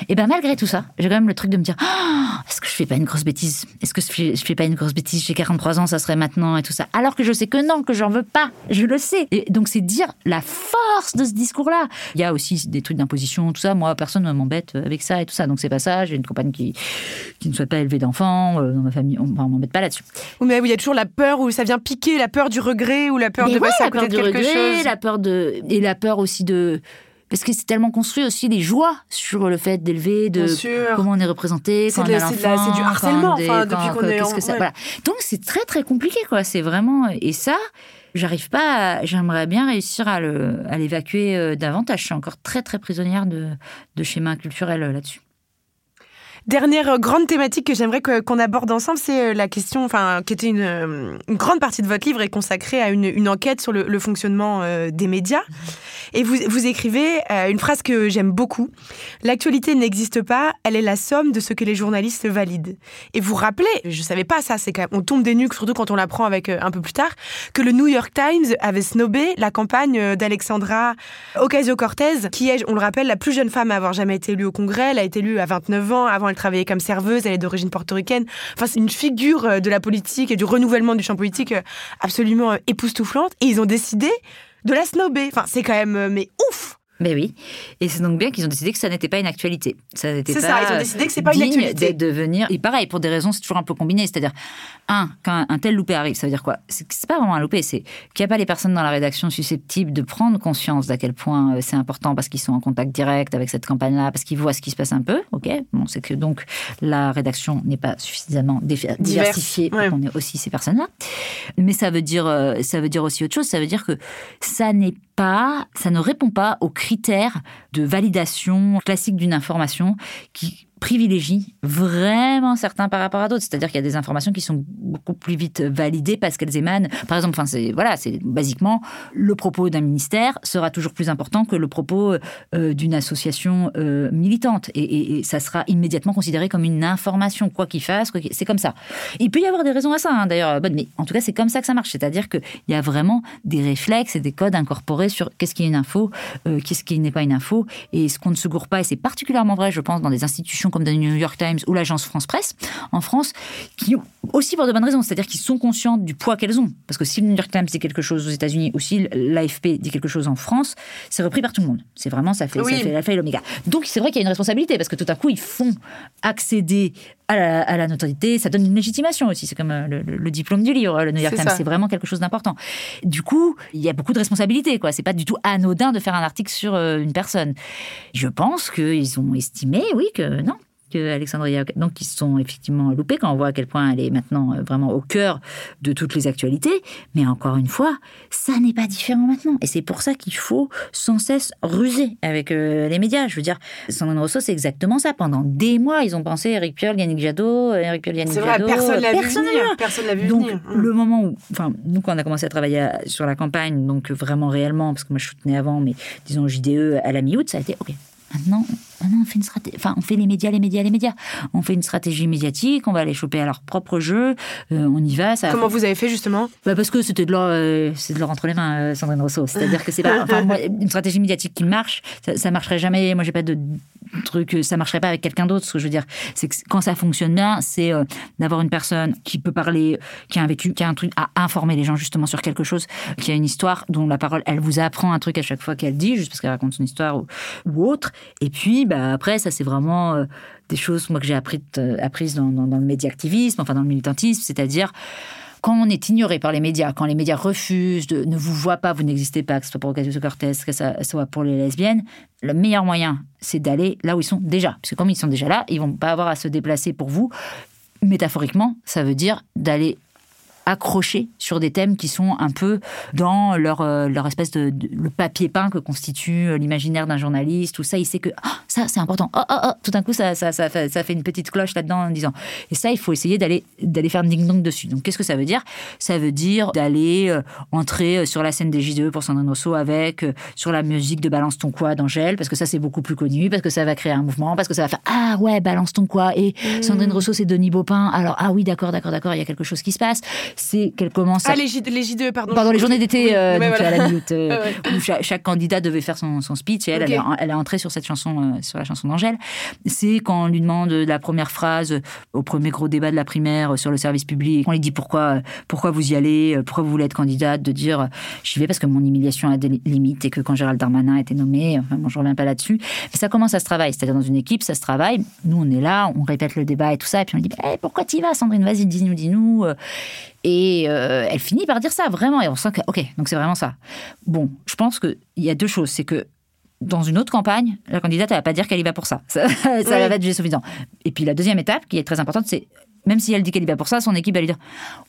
Speaker 4: Et bien, malgré tout ça, j'ai quand même le truc de me dire, oh, est-ce que je fais pas une grosse bêtise? Est-ce que je fais, je fais pas une grosse bêtise J'ai 43 ans, ça serait maintenant et tout ça? Alors que je sais que non, que j'en veux pas. Je le sais. Et donc, c'est dire la force de ce discours-là. Il y a aussi des trucs d'imposition, tout ça. Moi, personne ne m'embête avec ça et tout ça. Donc, c'est pas ça. J'ai une compagne qui, qui ne souhaite pas élever d'enfants. Euh, dans ma famille, on, on m'embête pas là-dessus.
Speaker 2: Oui, mais il y a toujours la peur où ça vient piquer, la peur du regret ou la peur de passer à côté de quelque chose.
Speaker 4: La peur de et la peur aussi de parce que c'est tellement construit aussi les joies sur le fait d'élever, de comment on est représenté, quand on a
Speaker 2: C'est du harcèlement, enfin, depuis qu'on est
Speaker 4: en... ça, voilà. Donc c'est très très compliqué quoi. C'est vraiment et ça, j'arrive pas. J'aimerais bien réussir à l'évacuer euh, davantage. Je suis encore très très prisonnière de, de schémas culturels euh, là-dessus.
Speaker 2: Dernière euh, grande thématique que j'aimerais qu'on aborde ensemble, c'est euh, la question, enfin, qui était une, euh, une, grande partie de votre livre est consacrée à une, enquête sur le, le fonctionnement des médias. Et vous, vous écrivez une phrase que j'aime beaucoup. L'actualité n'existe pas, elle est la somme de ce que les journalistes valident. Et vous rappelez, je savais pas ça, c'est quand on tombe des nuques, surtout quand on l'apprend avec un peu plus tard, que le New York Times avait snobé la campagne d'Alexandra Ocasio-Cortez, qui est, on le rappelle, la plus jeune femme à avoir jamais été élue au Congrès. Elle a été élue à 29 ans avant elle travaillait comme serveuse, elle est d'origine portoricaine. Enfin, c'est une figure euh, de la politique et du renouvellement du champ politique euh, absolument euh, époustouflante. Et ils ont décidé de la snober. Enfin, c'est quand même, mais ouf
Speaker 4: mais oui. Et c'est donc bien qu'ils ont décidé que ça n'était pas une actualité.
Speaker 2: Ça n'était pas. ça, ils ont décidé que c'est pas une actualité.
Speaker 4: de devenir. Et pareil, pour des raisons, c'est toujours un peu combiné. C'est-à-dire, un, quand un tel loupé arrive, ça veut dire quoi? C'est pas vraiment un loupé, c'est qu'il n'y a pas les personnes dans la rédaction susceptibles de prendre conscience d'à quel point euh, c'est important parce qu'ils sont en contact direct avec cette campagne-là, parce qu'ils voient ce qui se passe un peu. Ok. Bon, c'est que donc la rédaction n'est pas suffisamment diversifiée pour qu'on ait aussi ces personnes-là. Mais ça veut dire, euh, ça veut dire aussi autre chose. Ça veut dire que ça n'est pas, ça ne répond pas aux critères de validation classique d'une information qui privilégie vraiment certains par rapport à d'autres. C'est-à-dire qu'il y a des informations qui sont beaucoup plus vite validées parce qu'elles émanent. Par exemple, enfin, c'est voilà, c'est basiquement le propos d'un ministère sera toujours plus important que le propos euh, d'une association euh, militante, et, ça sera immédiatement considéré comme une information, quoi qu'il fasse. c'est comme ça. Il peut y avoir des raisons à ça, hein, d'ailleurs, mais en tout cas, c'est comme ça que ça marche. C'est-à-dire qu'il y a vraiment des réflexes et des codes incorporés sur qu'est-ce qui est une info, euh, qu'est-ce qui n'est pas une info, et ce qu'on ne se gourre pas. Et c'est particulièrement vrai, je pense, dans des institutions comme le New York Times ou l'agence France Presse en France, qui aussi pour de bonnes raisons, c'est-à-dire qu'ils sont conscients du poids qu'elles ont. Parce que si le New York Times dit quelque chose aux États-Unis ou si l'AFP dit quelque chose en France, c'est repris par tout le monde. C'est vraiment, ça fait, ça fait l'alpha et l'oméga. Donc c'est vrai qu'il y a une responsabilité parce que tout à coup, ils font accéder à la, notoriété, ça donne une légitimation aussi. C'est comme euh, le, diplôme du livre, le New York Times, c'est vraiment quelque chose d'important. Du coup, il y a beaucoup de responsabilités, quoi. C'est pas du tout anodin de faire un article sur euh, une personne. Je pense qu'ils ont estimé, oui, que non, Alexandria. Donc, ils sont effectivement loupés quand on voit à quel point elle est maintenant euh, vraiment au cœur de toutes les actualités. Mais encore une fois, ça n'est pas différent maintenant. Et c'est pour ça qu'il faut sans cesse ruser avec euh, les médias. Je veux dire, Sandrine Rousseau, c'est exactement ça. Pendant des mois, ils ont pensé Eric Piolle, Yannick Jadot, Eric Piolle, Yannick Jadot.
Speaker 2: personne l'a vu venir. Personne l'a vu
Speaker 4: donc,
Speaker 2: venir.
Speaker 4: le moment où, enfin, nous, quand on a commencé à travailler sur la campagne, donc vraiment réellement, parce que moi je soutenais avant, mais disons JDE à la mi-août, ça a été OK. Maintenant, on fait une stratégie. Enfin, on fait les médias, les médias, les médias. On fait une stratégie médiatique. On va les choper à leur propre jeu. Euh, on y va. Ça
Speaker 2: Comment vous avez fait justement?
Speaker 4: Bah Parce que c'était de leur, euh, c'est de leur entre les mains, euh, Sandrine Rousseau. C'est-à-dire que c'est pas enfin, une stratégie médiatique qui marche. Ça, ça marcherait jamais. Moi, j'ai pas de truc, ça marcherait pas avec quelqu'un d'autre. Ce que je veux dire, c'est que quand ça fonctionne bien, c'est euh, d'avoir une personne qui peut parler, qui a un vécu, qui a un truc à informer les gens justement sur quelque chose, qui a une histoire dont la parole, elle vous apprend un truc à chaque fois qu'elle dit, juste parce qu'elle raconte son histoire ou, autre. Et puis, bah, après, ça c'est vraiment euh, des choses moi que j'ai apprises, apprises dans, dans, dans le médiactivisme, enfin dans le militantisme, c'est-à-dire quand on est ignoré par les médias, quand les médias refusent, de, ne vous voient pas, vous n'existez pas, que ce soit pour Ocasio Cortez, que ce soit pour les lesbiennes, le meilleur moyen, c'est d'aller là où ils sont déjà. Parce que comme ils sont déjà là, ils vont pas avoir à se déplacer pour vous. Métaphoriquement, ça veut dire d'aller accrochés sur des thèmes qui sont un peu dans leur, euh, leur espèce de, le papier peint que constitue euh, l'imaginaire d'un journaliste, tout ça, il sait que ah, ça c'est important. Oh, oh, oh, tout d'un coup, ça, ça, ça, fait, ça fait une petite cloche là-dedans en disant. Et ça, il faut essayer d'aller faire ding-dong dessus. Donc, qu'est-ce que ça veut dire? Ça veut dire d'aller euh, entrer sur la scène des J2 pour Sandrine Rousseau avec sur la musique de Balance ton quoi d'Angèle, parce que ça c'est beaucoup plus connu, parce que ça va créer un mouvement, parce que ça va faire Ah ouais, Balance ton quoi. Et mmh. Sandrine Rousseau, c'est Denis Baupin. Alors, ah oui, d'accord, d'accord, d'accord, il y a quelque chose qui se passe c'est qu'elle commence
Speaker 2: à... Ah, les, J, les J2, pardon.
Speaker 4: Pardon, les journées d'été euh, à la minute, euh, où chaque, candidat devait faire son, son speech et elle, elle, est entrée sur cette chanson, euh, sur la chanson d'Angèle. C'est quand on lui demande la première phrase au premier gros débat de la primaire sur le service public, on lui dit pourquoi, pourquoi vous y allez, pourquoi vous voulez être candidate, de dire j'y vais parce que mon humiliation a des limites et que quand Gérald Darmanin a été nommé, enfin bon, je reviens pas là-dessus. Mais ça commence à se travailler, c'est-à-dire dans une équipe, ça se travaille. Nous, on est là, on répète le débat et tout ça, et puis on dit bah, pourquoi tu y vas, Sandrine, vas-y, dis-nous, dis-nous. Et euh, elle finit par dire ça, vraiment. Et on sent que, ok, donc c'est vraiment ça. Bon, je pense qu'il y a deux choses. C'est que dans une autre campagne, la candidate, elle va pas dire qu'elle y va pour ça. Ça, va être suffisant. Et puis la deuxième étape, qui est très importante, c'est même si elle dit qu'elle y va pour ça, son équipe va lui dire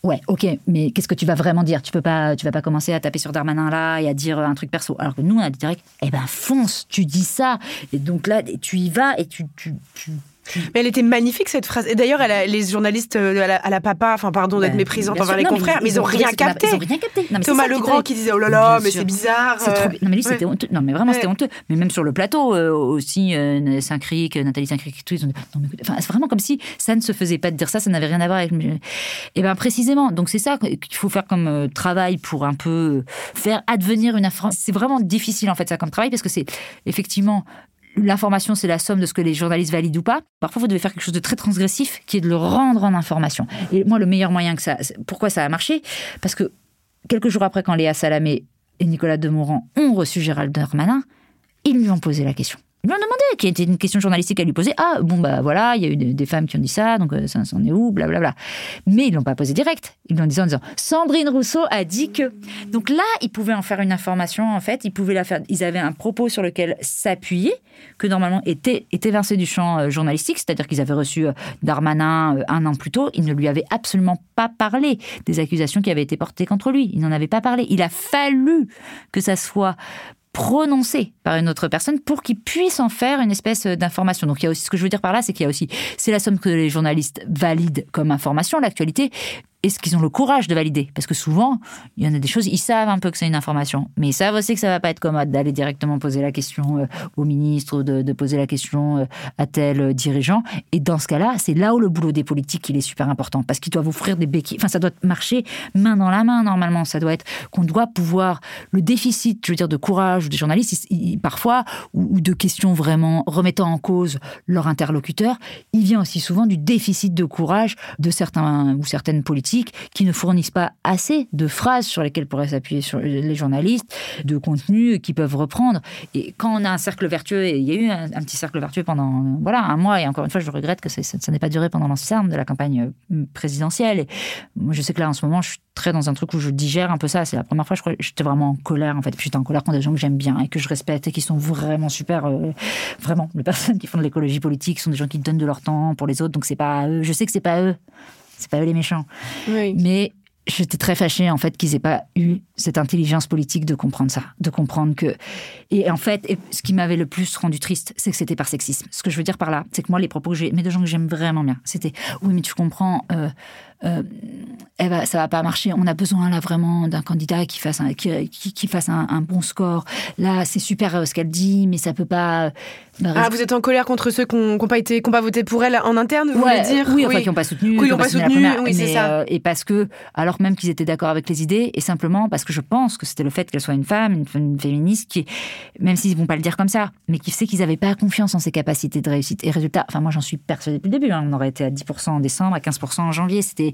Speaker 4: ouais, ok, mais qu'est-ce que tu vas vraiment dire? Tu peux pas, tu vas pas commencer à taper sur Darmanin là et à dire un truc perso. Alors que nous, on a dit direct, eh ben fonce, tu dis ça. Et donc là, tu y vas et tu, tu, tu
Speaker 2: mais elle était magnifique cette phrase. Et d'ailleurs, les journalistes euh, à la, papa, enfin pardon d'être méprisante envers les confrères, mais ils, ont, rien capté.
Speaker 4: Ils ont rien capté.
Speaker 2: Thomas Legrand qui disait oh là là, mais c'est bizarre.
Speaker 4: Euh. Non mais lui c'était honteux. Non mais vraiment c'était honteux. Mais même sur le plateau euh, aussi, Saint-Cric, Nathalie Saint-Cric, tout ils ont dit non mais enfin, c'est vraiment comme si ça ne se faisait pas de dire ça, ça n'avait rien à voir avec. Et eh ben précisément. Donc c'est ça qu'il faut faire comme travail pour un peu faire advenir une information. C'est vraiment difficile en fait ça comme travail parce que c'est effectivement l'information, c'est la somme de ce que les journalistes valident ou pas. Parfois, vous devez faire quelque chose de très transgressif, qui est de le rendre en information. Et moi, le meilleur moyen que ça... Pourquoi ça a marché? Parce que quelques jours après, quand Léa Salamé et Nicolas Demorand ont reçu Gérald Darmanin, ils lui ont posé la question. Lui ont demandé, qui était une question journalistique à lui poser. Ah, bon, bah voilà, il y a eu des femmes qui ont dit ça, donc euh, ça, en est où, blablabla. Bla, bla. Mais ils l'ont pas posé direct. Ils l'ont dit en disant Sandrine Rousseau a dit que. Donc là, ils pouvaient en faire une information, en fait. Ils pouvaient la faire. Ils avaient un propos sur lequel s'appuyer, que normalement était, était versé du champ euh, journalistique, c'est-à-dire qu'ils avaient reçu euh, Darmanin un an plus tôt. Ils ne lui avaient absolument pas parlé des accusations qui avaient été portées contre lui. Ils n'en avaient pas parlé. Il a fallu que ça soit prononcé par une autre personne pour qu'il puisse en faire une espèce d'information. Donc il y a aussi ce que je veux dire par là, c'est qu'il y a aussi c'est la somme que les journalistes valident comme information, l'actualité, est-ce qu'ils ont le courage de valider? Parce que souvent, il y en a des choses, ils savent un peu que c'est une information, mais ils savent aussi que ça va pas être commode d'aller directement poser la question euh, au ministre ou de, poser la question euh, à tel euh, dirigeant. Et dans ce cas-là, c'est là où le boulot des politiques il est super important parce qu'ils doivent offrir des béquilles. Enfin, ça doit marcher main dans la main normalement. Ça doit être qu'on doit pouvoir le déficit, je veux dire, de courage des journalistes, parfois ou, de questions vraiment remettant en cause leur interlocuteur, il vient aussi souvent du déficit de courage de certains ou certaines politiques qui ne fournissent pas assez de phrases sur lesquelles pourraient s'appuyer sur les journalistes, de contenus qu'ils peuvent reprendre. Et quand on a un cercle vertueux, et il y a eu un, petit cercle vertueux pendant voilà un mois, et encore une fois, je regrette que ça, n'ait pas duré pendant l'ensemble de la campagne euh, présidentielle. Et moi, je sais que là, en ce moment, je suis très dans un truc où je digère un peu ça. C'est la première fois, je crois, j'étais vraiment en colère, en fait. J'étais en colère contre des gens que j'aime bien et que je respecte et qui sont vraiment super, euh, vraiment. Les personnes qui font de l'écologie politique sont des gens qui donnent de leur temps pour les autres, donc c'est pas eux. Je sais que c'est pas eux c'est pas eux les méchants. Mais j'étais très fâchée en fait qu'ils aient pas eu cette intelligence politique de comprendre ça, de comprendre que et en fait ce qui m'avait le plus rendu triste, c'est que c'était par sexisme. Ce que je veux dire par là, c'est que moi les propos que j'ai, mais de gens que j'aime vraiment bien, c'était oui mais tu comprends, euh, euh, eh ben, ça va pas marcher. On a besoin là vraiment d'un candidat qui fasse un, qui, qui, fasse un, bon score. Là, c'est super euh, ce qu'elle dit, mais ça peut pas.
Speaker 2: Bah, ah, vous êtes en colère contre ceux qui n'ont pas été, qui pas voté pour elle en interne, vous
Speaker 4: voulez
Speaker 2: dire
Speaker 4: Oui, enfin qui n'ont pas soutenu.
Speaker 2: Oui, qui n'ont pas soutenu. oui, c'est ça. Euh,
Speaker 4: et parce que, alors même qu'ils étaient d'accord avec les idées, et simplement parce que je pense que c'était le fait qu'elle soit une femme, une, féministe, qui, même s'ils vont pas le dire comme ça, mais qui sait qu'ils n'avaient pas confiance en ses capacités de réussite et résultat. Enfin, moi, j'en suis persuadée depuis le début. Hein. On aurait été à 10% en décembre, à 15% en janvier. C'était,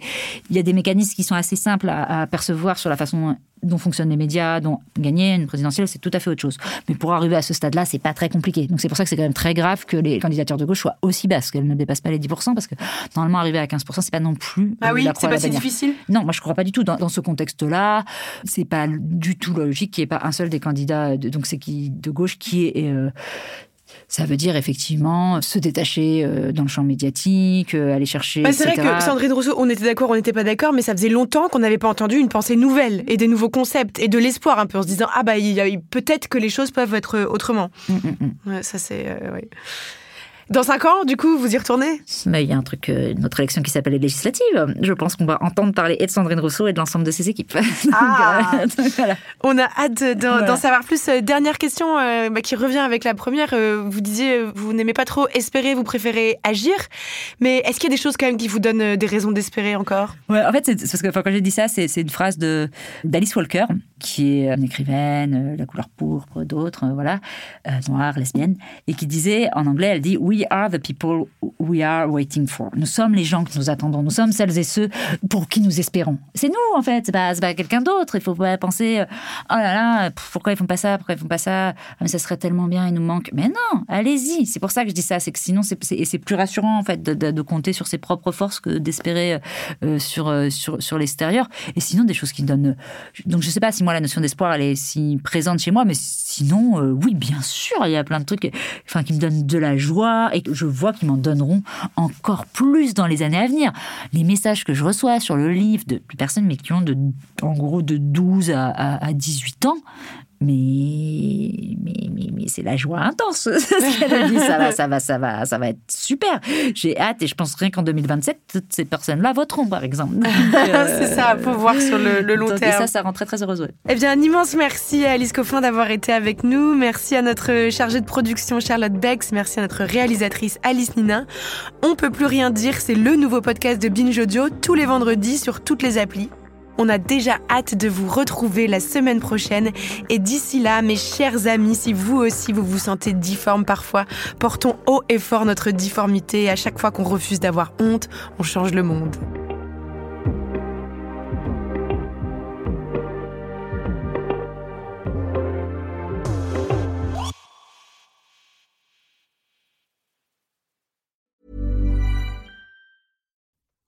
Speaker 4: il y a des mécanismes qui sont assez simples à, percevoir sur la façon dont fonctionnent les médias, dont gagner une présidentielle, c'est tout à fait autre chose. Mais pour arriver à ce stade-là, c'est pas très compliqué. Donc c'est pour ça que c'est quand même très grave que les candidatures de gauche soient aussi basses, qu'elles ne dépassent pas les 10%, parce que normalement arriver à 15%, c'est pas non plus.
Speaker 2: Ah oui, c'est pas si difficile?
Speaker 4: Non, moi je crois pas du tout. Dans, ce contexte-là, c'est pas du tout logique qu'il n'y ait pas un seul des candidats, de, donc c'est qui de gauche qui est euh, ça veut dire effectivement se détacher euh, dans le champ médiatique, euh, aller chercher.
Speaker 2: Bah, c'est vrai que Sandrine Rousseau, on était d'accord, on n'était pas d'accord, mais ça faisait longtemps qu'on n'avait pas entendu une pensée nouvelle et des nouveaux concepts et de l'espoir un peu en se disant ah bah peut-être que les choses peuvent être autrement. Mm, mm, mm. ça c'est euh, dans cinq ans, du coup, vous y retournez?
Speaker 4: Mais il y a un truc, euh, notre élection qui s'appelle les législatives. Je pense qu'on va entendre parler et de Sandrine Rousseau et de l'ensemble de ses équipes.
Speaker 2: Ah. Euh, On a hâte d'en savoir plus. Euh, dernière question bah, qui revient avec la première. vous disiez, vous n'aimez pas trop espérer, vous préférez agir. Mais est-ce qu'il y a des choses quand même qui vous donnent des raisons d'espérer encore?
Speaker 4: Ouais, En fait, c'est parce que quand j'ai dit ça, c'est une phrase d'Alice Walker, qui est une écrivaine, La couleur pourpre, d'autres, voilà, noire, lesbienne, et qui disait en anglais, elle dit Are the people we are waiting for. Nous sommes les gens que nous attendons. Nous sommes celles et ceux pour qui nous espérons. C'est nous, en fait. C'est pas, quelqu'un d'autre. Il faut pas penser, euh, oh là là, pourquoi ils font pas ça? Pourquoi ils font pas ça? Ah, mais ça serait tellement bien, il nous manque. Mais non, allez-y. C'est pour ça que je dis ça. C'est que sinon, c'est, plus rassurant, en fait, de, compter sur ses propres forces que d'espérer euh, sur, euh, sur, sur l'extérieur. Et sinon, des choses qui donnent. Donc, je sais pas si moi, la notion d'espoir, elle est si présente chez moi, mais sinon, oui, bien sûr, il y a plein de trucs enfin, qui me donnent de la joie et je vois qu'ils m'en donneront encore plus dans les années à venir. Les messages que je reçois sur le livre de personnes, mais qui ont de, en gros de 12 à, à 18 ans, mais, mais, mais, c'est la joie intense, qu'elle dit. Ça va, ça va, ça va, ça va être super. J'ai hâte et je pense rien qu'en 2027, toutes ces personnes-là voteront, par exemple.
Speaker 2: c'est ça, pour voir sur le, long terme. Et
Speaker 4: ça, ça rend très, très heureuse.
Speaker 2: Eh bien, un immense merci à Alice Coffin d'avoir été avec nous. Merci à notre chargée de production, Charlotte Bex. Merci à notre réalisatrice, Alice Nina. On peut plus rien dire, c'est le nouveau podcast de Binge Audio, tous les vendredis sur toutes les applis. On a déjà hâte de vous retrouver la semaine prochaine. Et d'ici là, mes chers amis, si vous aussi vous vous sentez difforme parfois, portons haut et fort notre difformité. À chaque fois qu'on refuse d'avoir honte, on change le monde.